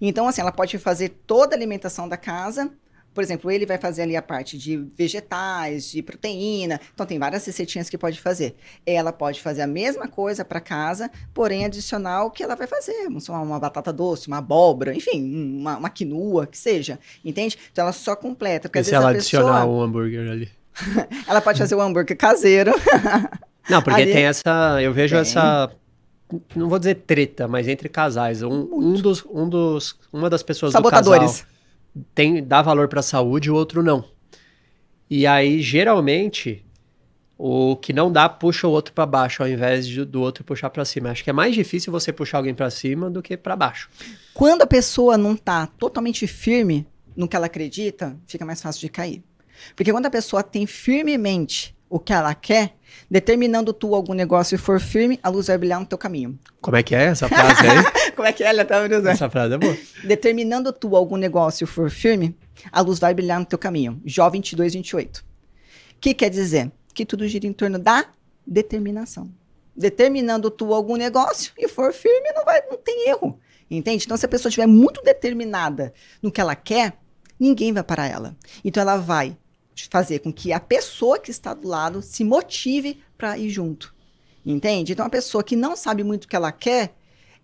Então, assim, ela pode fazer toda a alimentação da casa, por exemplo, ele vai fazer ali a parte de vegetais, de proteína. Então, tem várias receitinhas que pode fazer. Ela pode fazer a mesma coisa para casa, porém adicional que ela vai fazer. Uma batata doce, uma abóbora, enfim, uma, uma quinua, que seja. Entende? Então, ela só completa. Porque, e se ela adicionar um hambúrguer ali? ela pode fazer o hambúrguer caseiro. Não, porque ali... tem essa. Eu vejo tem. essa não vou dizer treta, mas entre casais. Um, um, dos, um dos, uma das pessoas do casal tem, dá valor para a saúde, o outro não. E aí, geralmente, o que não dá puxa o outro para baixo, ao invés de, do outro puxar para cima. Acho que é mais difícil você puxar alguém para cima do que para baixo. Quando a pessoa não tá totalmente firme no que ela acredita, fica mais fácil de cair. Porque quando a pessoa tem firmemente o que ela quer, determinando tu algum negócio e for firme, a luz vai brilhar no teu caminho. Como é que é essa frase aí? Como é que é? Ela tá usando. Essa frase é boa. Determinando tu algum negócio e for firme, a luz vai brilhar no teu caminho. Jó 22, 28. O que quer dizer? Que tudo gira em torno da determinação. Determinando tu algum negócio e for firme, não, vai, não tem erro. Entende? Então, se a pessoa estiver muito determinada no que ela quer, ninguém vai parar ela. Então, ela vai fazer com que a pessoa que está do lado se motive para ir junto. Entende? Então, a pessoa que não sabe muito o que ela quer,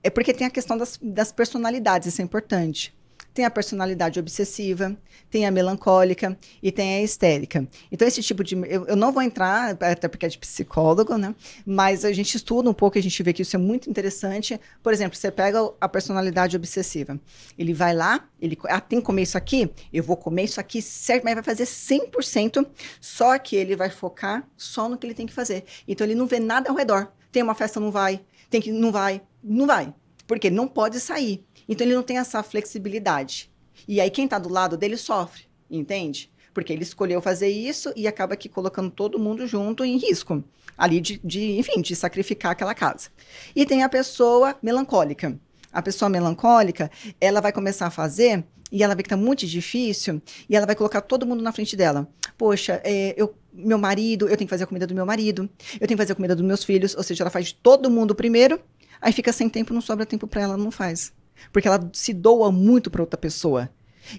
é porque tem a questão das, das personalidades, isso é importante tem a personalidade obsessiva, tem a melancólica e tem a histérica. Então, esse tipo de. Eu, eu, não vou entrar, até porque é de psicólogo, né? Mas a gente estuda um pouco e a gente vê que isso é muito interessante. Por exemplo, você pega a personalidade obsessiva. Ele vai lá, ele ah, tem que comer isso aqui? Eu vou comer isso aqui certo, mas vai fazer 100%, só que ele vai focar só no que ele tem que fazer. Então, ele não vê nada ao redor. Tem uma festa, não vai. Tem que. Não vai. Não vai. Porque não pode sair. Então ele não tem essa flexibilidade. E aí quem está do lado dele sofre, entende? Porque ele escolheu fazer isso e acaba aqui colocando todo mundo junto em risco. Ali de, de, enfim, de sacrificar aquela casa. E tem a pessoa melancólica. A pessoa melancólica, ela vai começar a fazer e ela vê que está muito difícil e ela vai colocar todo mundo na frente dela. Poxa, é, eu, meu marido, eu tenho que fazer a comida do meu marido, eu tenho que fazer a comida dos meus filhos, ou seja, ela faz de todo mundo primeiro, aí fica sem tempo, não sobra tempo para ela, não faz. Porque ela se doa muito para outra pessoa.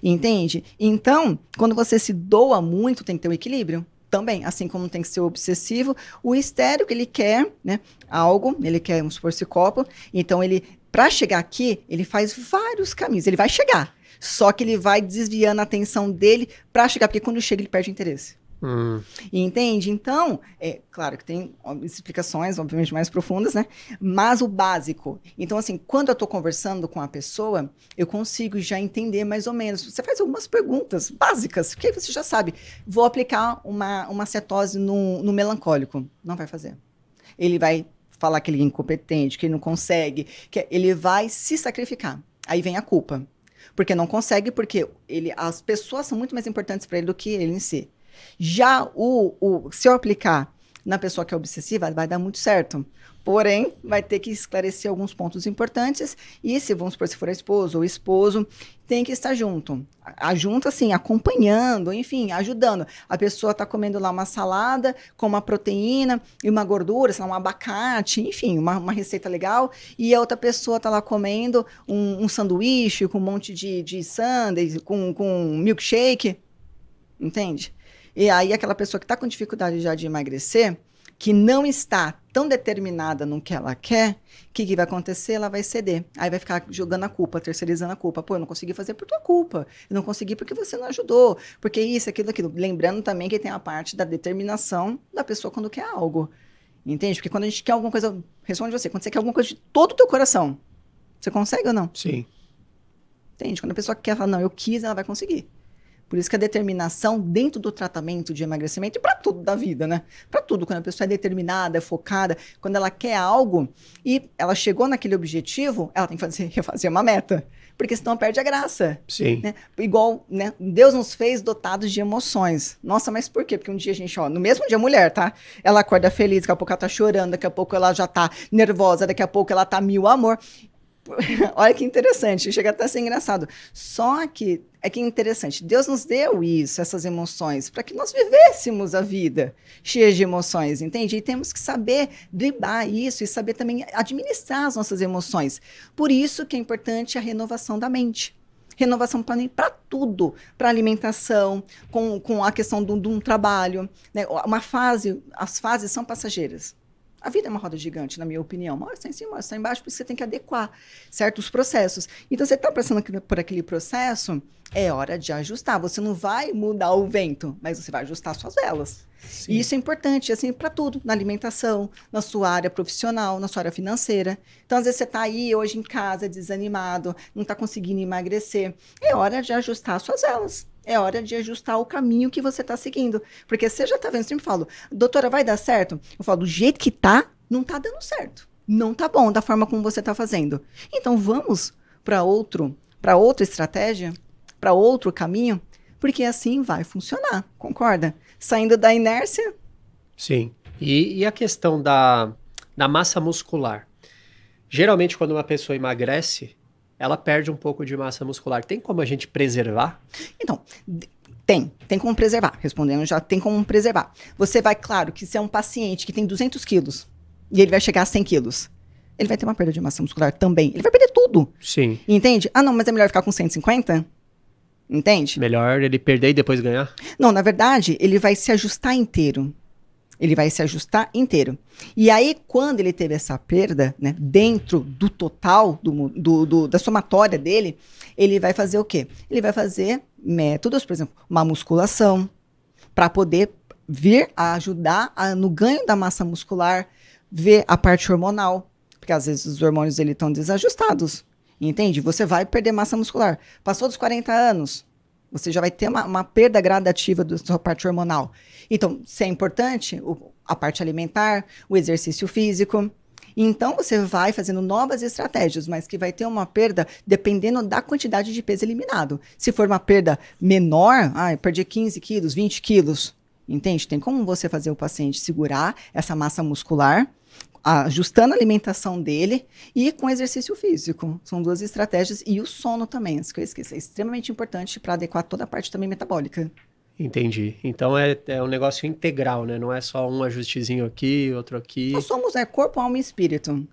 Entende? Então, quando você se doa muito, tem que ter um equilíbrio. Também, assim como tem que ser obsessivo, o histérico, ele quer, né, algo, ele quer, vamos supor, esse copo, então ele, para chegar aqui, ele faz vários caminhos, ele vai chegar, só que ele vai desviando a atenção dele para chegar, porque quando chega ele perde o interesse. Hum. Entende? Então, é claro que tem explicações, obviamente, mais profundas, né? Mas o básico. Então, assim, quando eu estou conversando com a pessoa, eu consigo já entender mais ou menos. Você faz algumas perguntas básicas, que você já sabe. Vou aplicar uma, uma cetose no, no melancólico. Não vai fazer. Ele vai falar que ele é incompetente, que ele não consegue, que ele vai se sacrificar. Aí vem a culpa. Porque não consegue, porque ele, as pessoas são muito mais importantes para ele do que ele em si. Já o, o, se eu aplicar na pessoa que é obsessiva, vai dar muito certo. Porém, vai ter que esclarecer alguns pontos importantes. E se, vamos supor, se for a esposa ou esposo, tem que estar junto. Junto, assim, acompanhando, enfim, ajudando. A pessoa está comendo lá uma salada com uma proteína e uma gordura, sei lá, um abacate, enfim, uma, uma receita legal. E a outra pessoa está lá comendo um, um, sanduíche com um monte de, de sundae, com, com milkshake. Entende? E aí aquela pessoa que está com dificuldade já de emagrecer, que não está tão determinada no que ela quer, o que, que, vai acontecer? Ela vai ceder. Aí vai ficar jogando a culpa, terceirizando a culpa. Pô, eu não consegui fazer por tua culpa. Eu não consegui porque você não ajudou. Porque isso, aquilo, aquilo. Lembrando também que tem a parte da determinação da pessoa quando quer algo. Entende? Porque quando a gente quer alguma coisa, responde você, quando você quer alguma coisa de todo o teu coração, você consegue ou não? Sim. Entende? Quando a pessoa quer falar, não, eu quis, ela vai conseguir. Por isso que a determinação dentro do tratamento de emagrecimento e para tudo da vida, né? Para tudo, quando a pessoa é determinada, é focada, quando ela quer algo e ela chegou naquele objetivo, ela tem que fazer, refazer uma meta, porque senão perde a graça. Sim. Né? Igual, né? Deus nos fez dotados de emoções. Nossa, mas por quê? Porque um dia a gente, ó, no mesmo dia a mulher, tá? Ela acorda feliz, daqui a pouco ela tá chorando, daqui a pouco ela já tá nervosa, daqui a pouco ela tá mil amor. Olha que interessante, chega até a ser engraçado. Só que é que é interessante, Deus nos deu isso, essas emoções, para que nós vivêssemos a vida cheia de emoções, entende? E temos que saber driblar isso e saber também administrar as nossas emoções. Por isso que é importante a renovação da mente. Renovação para tudo, para alimentação, com, com a questão de um trabalho. Né? Uma fase, as fases são passageiras. A vida é uma roda gigante, na minha opinião. Uma hora está em cima, uma hora está embaixo, por isso você tem que adequar certos processos. Então, você está passando por aquele processo, é hora de ajustar. Você não vai mudar o vento, mas você vai ajustar suas velas. Sim. E isso é importante, assim, para tudo, na alimentação, na sua área profissional, na sua área financeira. Então, às vezes, você está aí hoje em casa, desanimado, não está conseguindo emagrecer. É hora de ajustar suas velas é hora de ajustar o caminho que você está seguindo. Porque você já está vendo, eu sempre falo, doutora, vai dar certo? Eu falo, do jeito que tá, não tá dando certo. Não tá bom da forma como você está fazendo. Então vamos para outro, para outra estratégia, para outro caminho, porque assim vai funcionar, concorda? Saindo da inércia. Sim. E, e a questão da, da massa muscular? Geralmente, quando uma pessoa emagrece, ela perde um pouco de massa muscular. Tem como a gente preservar? Então, tem, tem como preservar. Respondendo já, tem como preservar. Você vai, claro, que se é um paciente que tem 200 quilos e ele vai chegar a 100 quilos, ele vai ter uma perda de massa muscular também. Ele vai perder tudo. Sim. Entende? Ah, não, mas é melhor ficar com 150? Entende? Melhor ele perder e depois ganhar? Não, na verdade, ele vai se ajustar inteiro. Ele vai se ajustar inteiro. E aí, quando ele teve essa perda, né, dentro do total, do, do, do, da somatória dele, ele vai fazer o quê? Ele vai fazer métodos, por exemplo, uma musculação, para poder vir a ajudar a, no ganho da massa muscular, ver a parte hormonal, porque às vezes os hormônios estão desajustados, entende? Você vai perder massa muscular. Passou dos 40 anos, você já vai ter uma, uma perda gradativa da sua parte hormonal. Então, se é importante, o, a parte alimentar, o exercício físico. Então, você vai fazendo novas estratégias, mas que vai ter uma perda dependendo da quantidade de peso eliminado. Se for uma perda menor, ah, perdi 15 quilos, 20 quilos, entende? Tem como você fazer o paciente segurar essa massa muscular ajustando a alimentação dele e com exercício físico. São duas estratégias. E o sono também, isso que eu esqueci. É extremamente importante para adequar toda a parte também metabólica. Entendi. Então é, é um negócio integral, né? Não é só um ajustezinho aqui, outro aqui. Nós somos né, corpo, alma e espírito.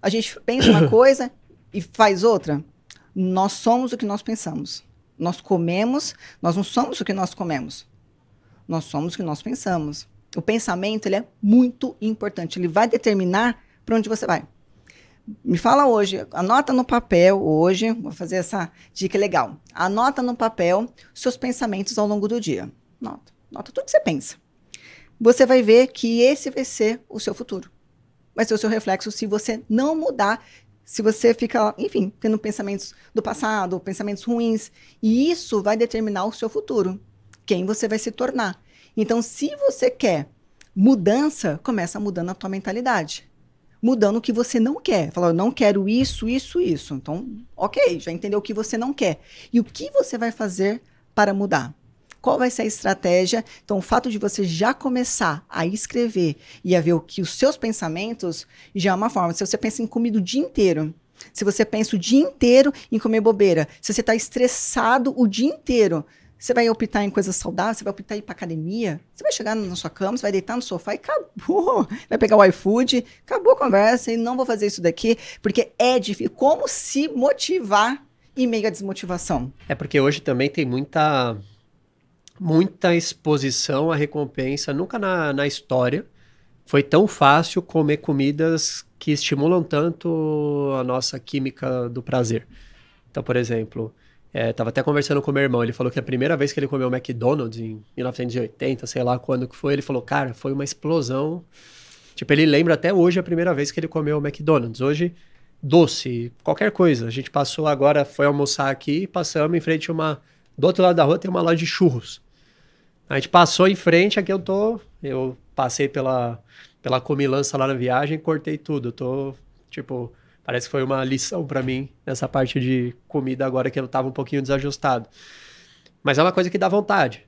A gente pensa uma coisa e faz outra. Nós somos o que nós pensamos. Nós comemos, nós não somos o que nós comemos. Nós somos o que nós pensamos. O pensamento ele é muito importante. Ele vai determinar para onde você vai. Me fala hoje, anota no papel hoje, vou fazer essa dica legal. Anota no papel seus pensamentos ao longo do dia. Nota, nota tudo que você pensa. Você vai ver que esse vai ser o seu futuro. Vai ser o seu reflexo se você não mudar, se você fica, enfim, tendo pensamentos do passado, pensamentos ruins. E isso vai determinar o seu futuro, quem você vai se tornar. Então, se você quer mudança, começa mudando a tua mentalidade mudando o que você não quer. Falar, eu não quero isso, isso, isso. Então, ok, já entendeu o que você não quer. E o que você vai fazer para mudar? Qual vai ser a estratégia? Então, o fato de você já começar a escrever e a ver o que os seus pensamentos já é uma forma. Se você pensa em comida o dia inteiro, se você pensa o dia inteiro em comer bobeira, se você está estressado o dia inteiro, você vai optar em coisas saudáveis, você vai optar em ir pra academia, você vai chegar na sua cama, você vai deitar no sofá e acabou. Vai pegar o iFood, acabou a conversa e não vou fazer isso daqui, porque é difícil. Como se motivar em meio à desmotivação? É porque hoje também tem muita muita exposição à recompensa. Nunca na, na história foi tão fácil comer comidas que estimulam tanto a nossa química do prazer. Então, por exemplo, é, tava até conversando com meu irmão, ele falou que a primeira vez que ele comeu McDonald's, em 1980, sei lá quando que foi, ele falou, cara, foi uma explosão. Tipo, ele lembra até hoje a primeira vez que ele comeu McDonald's. Hoje, doce, qualquer coisa. A gente passou agora, foi almoçar aqui, passamos em frente a uma... Do outro lado da rua tem uma loja de churros. A gente passou em frente, aqui eu tô... Eu passei pela, pela comilança lá na viagem, cortei tudo. Eu tô, tipo Parece que foi uma lição para mim nessa parte de comida agora que eu tava um pouquinho desajustado. Mas é uma coisa que dá vontade.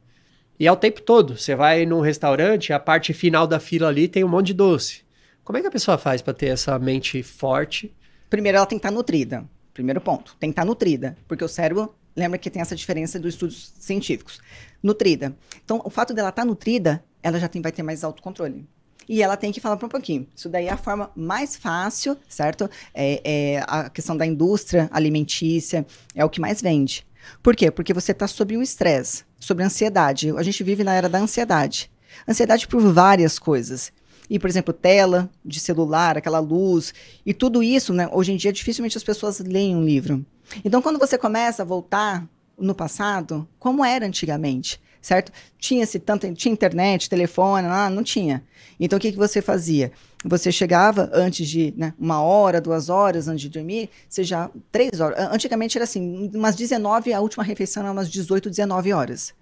E é o tempo todo. Você vai num restaurante, a parte final da fila ali tem um monte de doce. Como é que a pessoa faz para ter essa mente forte? Primeiro, ela tem que estar tá nutrida. Primeiro ponto. Tem que estar tá nutrida. Porque o cérebro, lembra que tem essa diferença dos estudos científicos. Nutrida. Então, o fato dela estar tá nutrida, ela já tem, vai ter mais autocontrole e ela tem que falar para um pouquinho. Isso daí é a forma mais fácil, certo? É, é, a questão da indústria alimentícia, é o que mais vende. Por quê? Porque você está sob um estresse, sobre ansiedade. A gente vive na era da ansiedade. Ansiedade por várias coisas. E, por exemplo, tela de celular, aquela luz, e tudo isso, né? Hoje em dia, dificilmente as pessoas leem um livro. Então, quando você começa a voltar no passado, como era antigamente, certo? Tinha-se tanto, tinha internet, telefone, lá, não tinha. Então o que, que você fazia? Você chegava antes de né, uma hora, duas horas antes de dormir, você já. Três horas. Antigamente era assim, umas 19, a última refeição era umas 18, 19 horas.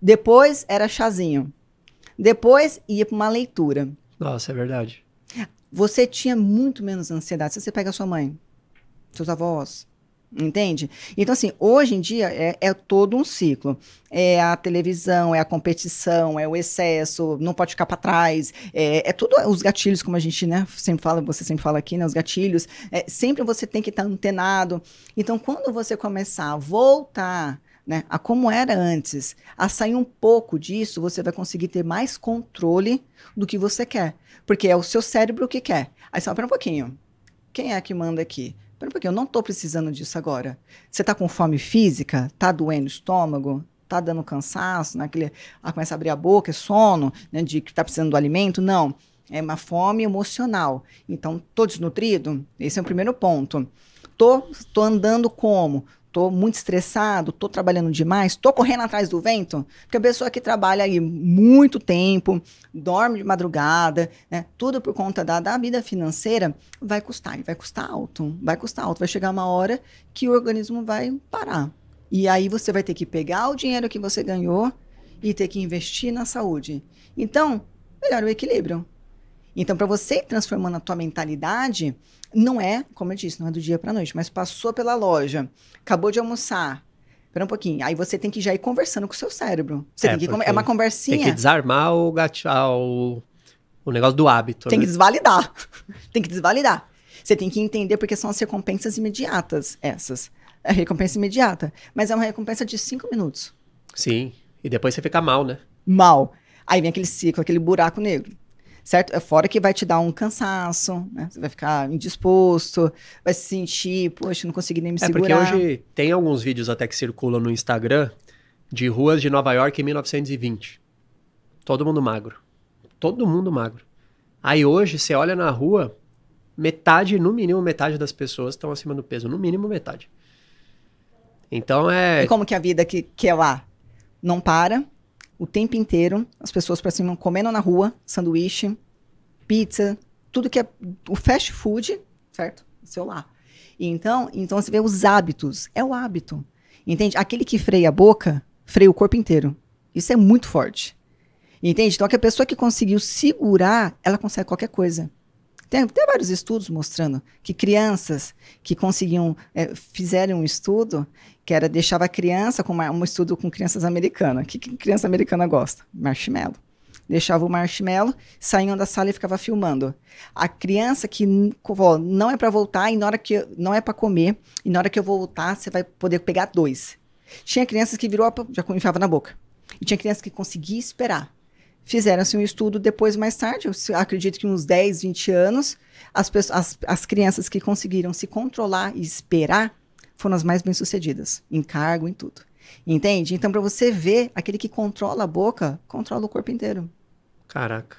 Depois era chazinho. Depois ia para uma leitura. Nossa, é verdade. Você tinha muito menos ansiedade. Se você pega a sua mãe, seus avós, Entende? Então, assim, hoje em dia é, é, todo um ciclo. É a televisão, é a competição, é o excesso, não pode ficar para trás. É, é, tudo os gatilhos, como a gente né, sempre fala, você sempre fala aqui, né? Os gatilhos. É, sempre você tem que estar tá antenado. Então, quando você começar a voltar né, a como era antes, a sair um pouco disso, você vai conseguir ter mais controle do que você quer. Porque é o seu cérebro que quer. Aí você fala, pera um pouquinho. Quem é que manda aqui? Pera porque eu não estou precisando disso agora. Você está com fome física? Está doendo o estômago? Está dando cansaço? Né? ah, começa a abrir a boca, é sono, né, de que está precisando do alimento? Não. É uma fome emocional. Então, estou desnutrido? Esse é o primeiro ponto. Tô, tô andando como? Tô muito estressado, tô trabalhando demais, tô correndo atrás do vento, porque a pessoa que trabalha aí muito tempo, dorme de madrugada, né, tudo por conta da, da vida financeira, vai custar, e vai custar alto, vai custar alto, vai chegar uma hora que o organismo vai parar. E aí você vai ter que pegar o dinheiro que você ganhou e ter que investir na saúde. Então, melhor o equilíbrio. Então, para você ir transformando a tua mentalidade, não é, como eu disse, não é do dia para noite, mas passou pela loja, acabou de almoçar. Espera um pouquinho. Aí você tem que já ir conversando com o seu cérebro. Você é, tem que é uma conversinha. Tem que desarmar o gato, ah, o, o negócio do hábito. Tem né? que desvalidar. tem que desvalidar. Você tem que entender porque são as recompensas imediatas, essas. É recompensa imediata. Mas é uma recompensa de cinco minutos. Sim. E depois você fica mal, né? Mal. Aí vem aquele ciclo, aquele buraco negro certo? É fora que vai te dar um cansaço, né? Você vai ficar indisposto, vai se sentir, poxa, não consegui nem me é segurar. É porque hoje tem alguns vídeos até que circulam no Instagram de ruas de Nova York em 1920. todo mundo magro. Todo mundo magro. Aí hoje, você olha na rua, metade, no mínimo metade das pessoas estão acima do peso. No mínimo metade. Então é. E como que a vida que, que é lá não para o tempo inteiro, as pessoas para cima comendo na rua, sanduíche, pizza, tudo que é o fast food, certo? Seu lá. Então, então você vê os hábitos, é o hábito. Entende? Aquele que freia a boca, freia o corpo inteiro. Isso é muito forte. Entende? Então, a pessoa que conseguiu segurar, ela consegue qualquer coisa. Tem, tem vários estudos mostrando que crianças que conseguiam, é, fizeram um estudo que era deixava a criança, com uma, um estudo com crianças americanas. O que, que criança americana gosta? Marshmallow. Deixava o marshmallow, saíam da sala e ficava filmando. A criança que não é para voltar e na hora que não é para comer e na hora que eu voltar você vai poder pegar dois. Tinha crianças que virou já enfiava na boca. E tinha crianças que conseguia esperar. Fizeram-se um estudo depois, mais tarde, eu acredito que uns 10, 20 anos, as, pessoas, as, as crianças que conseguiram se controlar e esperar foram as mais bem-sucedidas, em cargo, em tudo. Entende? Então, para você ver, aquele que controla a boca, controla o corpo inteiro. Caraca.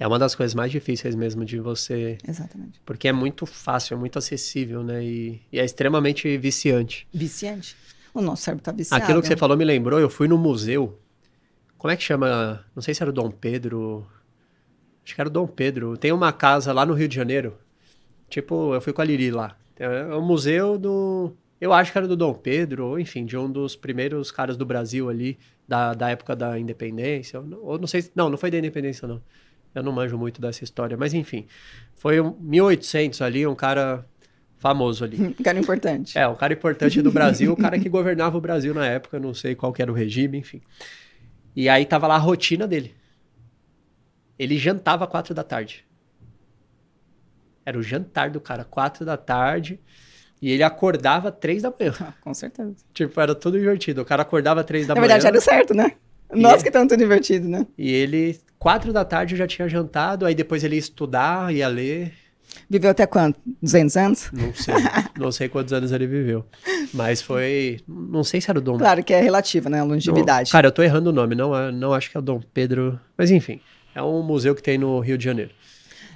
É uma das coisas mais difíceis mesmo de você. Exatamente. Porque é muito fácil, é muito acessível, né? E, e é extremamente viciante. Viciante? O nosso cérebro tá viciado. Aquilo que você falou me lembrou, eu fui no museu como é que chama? Não sei se era o Dom Pedro. Acho que era o Dom Pedro. Tem uma casa lá no Rio de Janeiro. Tipo, eu fui com a Liri lá. É um museu do. Eu acho que era do Dom Pedro, ou enfim, de um dos primeiros caras do Brasil ali, da, da época da independência. Ou não sei. Não, não foi da independência, não. Eu não manjo muito dessa história. Mas enfim. Foi um 1800 ali, um cara famoso ali. Um cara importante. É, um cara importante do Brasil, o cara que governava o Brasil na época, não sei qual era o regime, enfim. E aí tava lá a rotina dele. Ele jantava quatro da tarde. Era o jantar do cara, quatro da tarde. E ele acordava três da manhã. Ah, com certeza. Tipo, era tudo divertido. O cara acordava três da Na manhã. Na verdade, era o certo, né? Nós que estamos tudo divertido, né? E ele, quatro da tarde, já tinha jantado. Aí depois ele ia estudar, ia ler. Viveu até quanto? 200 anos? Não sei. não sei quantos anos ele viveu. Mas foi. Não sei se era o Dom. Claro que é relativa, né? A longevidade. Não, cara, eu tô errando o nome. Não, não acho que é o Dom Pedro. Mas enfim. É um museu que tem no Rio de Janeiro.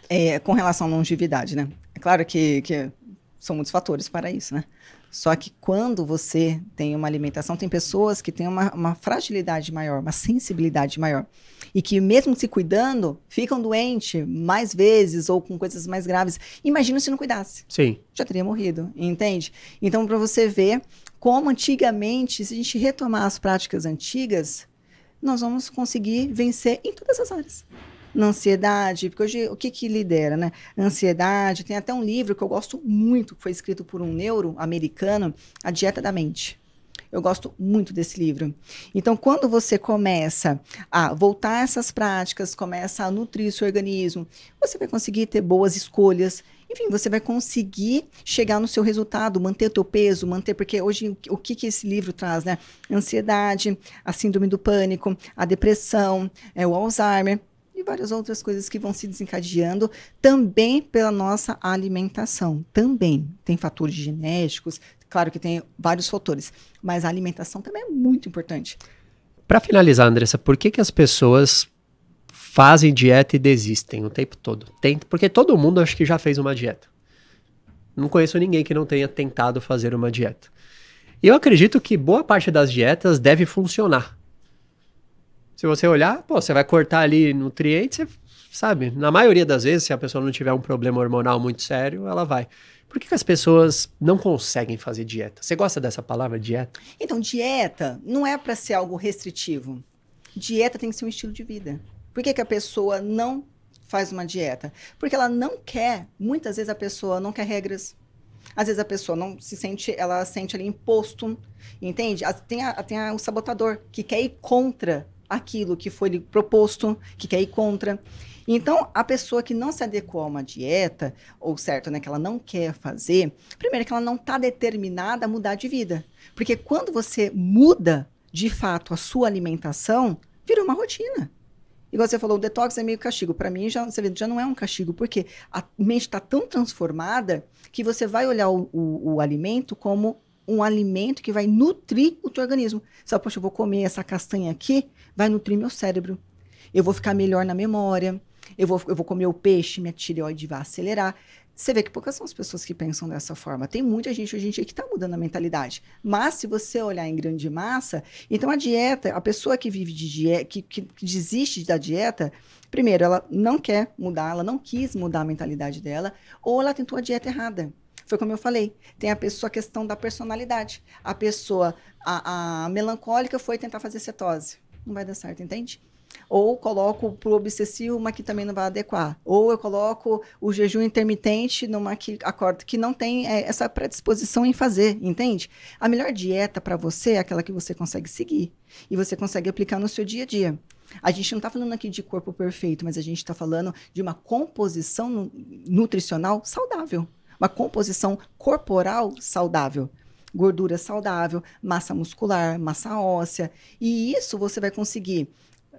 É, com relação à longevidade, né? É claro que, que são muitos fatores para isso, né? Só que quando você tem uma alimentação, tem pessoas que têm uma, uma fragilidade maior, uma sensibilidade maior. E que, mesmo se cuidando, ficam doentes mais vezes ou com coisas mais graves. Imagina se não cuidasse. Sim. Já teria morrido, entende? Então, para você ver como antigamente, se a gente retomar as práticas antigas, nós vamos conseguir vencer em todas as áreas na ansiedade, porque hoje o que que lidera, né? Ansiedade, tem até um livro que eu gosto muito, que foi escrito por um neuro americano, A Dieta da Mente. Eu gosto muito desse livro. Então, quando você começa a voltar essas práticas, começa a nutrir seu organismo, você vai conseguir ter boas escolhas. Enfim, você vai conseguir chegar no seu resultado, manter o teu peso, manter, porque hoje o que, que esse livro traz, né? Ansiedade, a síndrome do pânico, a depressão, é, o Alzheimer e várias outras coisas que vão se desencadeando também pela nossa alimentação. Também tem fatores genéticos, claro que tem vários fatores, mas a alimentação também é muito importante. Para finalizar, Andressa, por que, que as pessoas fazem dieta e desistem o tempo todo? Tem, porque todo mundo acho que já fez uma dieta. Não conheço ninguém que não tenha tentado fazer uma dieta. Eu acredito que boa parte das dietas deve funcionar. Se você olhar, pô, você vai cortar ali nutrientes, você sabe? Na maioria das vezes, se a pessoa não tiver um problema hormonal muito sério, ela vai. Por que, que as pessoas não conseguem fazer dieta? Você gosta dessa palavra, dieta? Então, dieta não é para ser algo restritivo. Dieta tem que ser um estilo de vida. Por que, que a pessoa não faz uma dieta? Porque ela não quer, muitas vezes a pessoa não quer regras. Às vezes a pessoa não se sente, ela sente ali imposto, entende? Tem, a, tem a, o sabotador que quer ir contra aquilo que foi lhe proposto, que quer ir contra. Então, a pessoa que não se adequou a uma dieta, ou certo, né, que ela não quer fazer, primeiro que ela não está determinada a mudar de vida. Porque quando você muda, de fato, a sua alimentação, vira uma rotina. Igual você falou, o detox é meio castigo. Para mim, já, você vê, já não é um castigo, porque a mente está tão transformada que você vai olhar o, o, o alimento como um alimento que vai nutrir o teu organismo. Sabe, poxa, eu vou comer essa castanha aqui, vai nutrir meu cérebro. eu vou ficar melhor na memória, eu vou, eu vou comer o peixe, minha tireoide vai acelerar. Você vê que poucas são as pessoas que pensam dessa forma. Tem muita gente hoje em dia que está mudando a mentalidade. Mas se você olhar em grande massa, então a dieta, a pessoa que vive de dieta, que, que, que desiste da dieta, primeiro, ela não quer mudar, ela não quis mudar a mentalidade dela, ou ela tentou a dieta errada. Foi como eu falei, tem a pessoa a questão da personalidade. A pessoa, a, a melancólica foi tentar fazer cetose. Não vai dar certo, entende? Ou coloco pro obsessivo uma que também não vai adequar. Ou eu coloco o jejum intermitente numa que acorda que não tem é, essa predisposição em fazer, entende? A melhor dieta para você é aquela que você consegue seguir e você consegue aplicar no seu dia a dia. A gente não está falando aqui de corpo perfeito, mas a gente está falando de uma composição nutricional saudável, uma composição corporal saudável gordura saudável, massa muscular, massa óssea. E isso você vai conseguir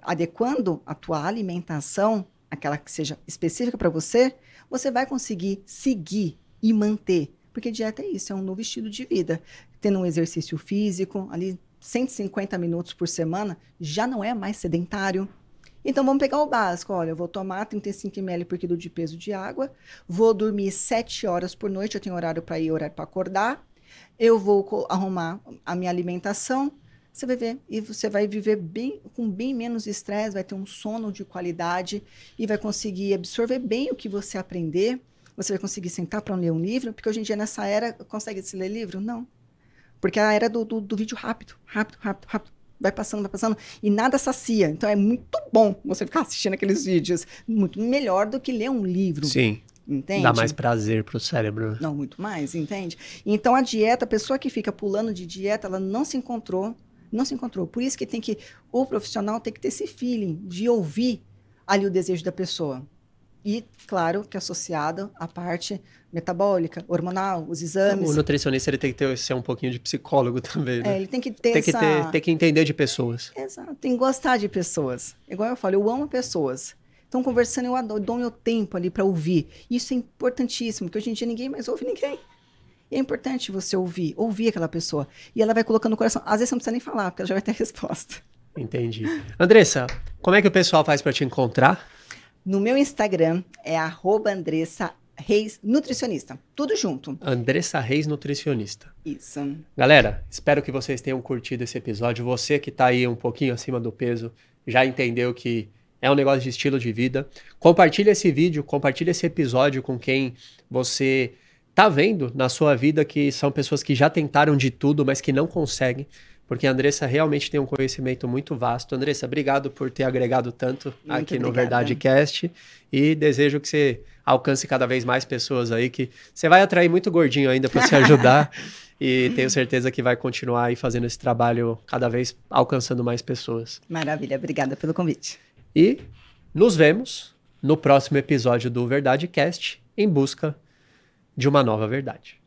adequando a tua alimentação, aquela que seja específica para você, você vai conseguir seguir e manter. Porque dieta é isso, é um novo estilo de vida. Tendo um exercício físico, ali 150 minutos por semana, já não é mais sedentário. Então vamos pegar o básico. Olha, eu vou tomar 35 ml por quilo de peso de água, vou dormir 7 horas por noite, eu tenho horário para ir, horário para acordar. Eu vou arrumar a minha alimentação, você vai ver e você vai viver bem com bem menos estresse, vai ter um sono de qualidade e vai conseguir absorver bem o que você aprender. Você vai conseguir sentar para ler um livro, porque hoje em dia nessa era consegue se ler livro? Não. Porque é a era do, do, do vídeo rápido, rápido, rápido, rápido vai passando, vai passando, e nada sacia. Então é muito bom você ficar assistindo aqueles vídeos. Muito melhor do que ler um livro. Sim. Entende? Dá mais prazer pro cérebro. Não, muito mais, entende? Então a dieta, a pessoa que fica pulando de dieta, ela não se encontrou não se encontrou. Por isso que tem que o profissional tem que ter esse feeling de ouvir ali o desejo da pessoa. E, claro, que associado à parte metabólica, hormonal, os exames. O nutricionista ele tem que ter, ser um pouquinho de psicólogo também, né? É, ele tem que ter tem essa... Que ter, tem que entender de pessoas. Exato, tem que gostar de pessoas. Igual eu falo, eu amo pessoas. Então, conversando, eu, adoro, eu dou meu tempo ali para ouvir. Isso é importantíssimo, porque hoje em dia ninguém mais ouve ninguém. E é importante você ouvir, ouvir aquela pessoa. E ela vai colocando no coração. Às vezes você não precisa nem falar, porque ela já vai ter a resposta. Entendi. Andressa, como é que o pessoal faz para te encontrar? No meu Instagram é Andressa Reis Nutricionista. Tudo junto. Andressa Reis Nutricionista. Isso. Galera, espero que vocês tenham curtido esse episódio. Você que está aí um pouquinho acima do peso, já entendeu que é um negócio de estilo de vida. Compartilhe esse vídeo, compartilhe esse episódio com quem você tá vendo na sua vida que são pessoas que já tentaram de tudo, mas que não conseguem. Porque a Andressa realmente tem um conhecimento muito vasto. Andressa, obrigado por ter agregado tanto muito aqui obrigada. no Verdade Cast. E desejo que você alcance cada vez mais pessoas aí, que você vai atrair muito gordinho ainda para se ajudar. e tenho certeza que vai continuar aí fazendo esse trabalho cada vez alcançando mais pessoas. Maravilha, obrigada pelo convite. E nos vemos no próximo episódio do Verdade Cast em busca de uma nova verdade.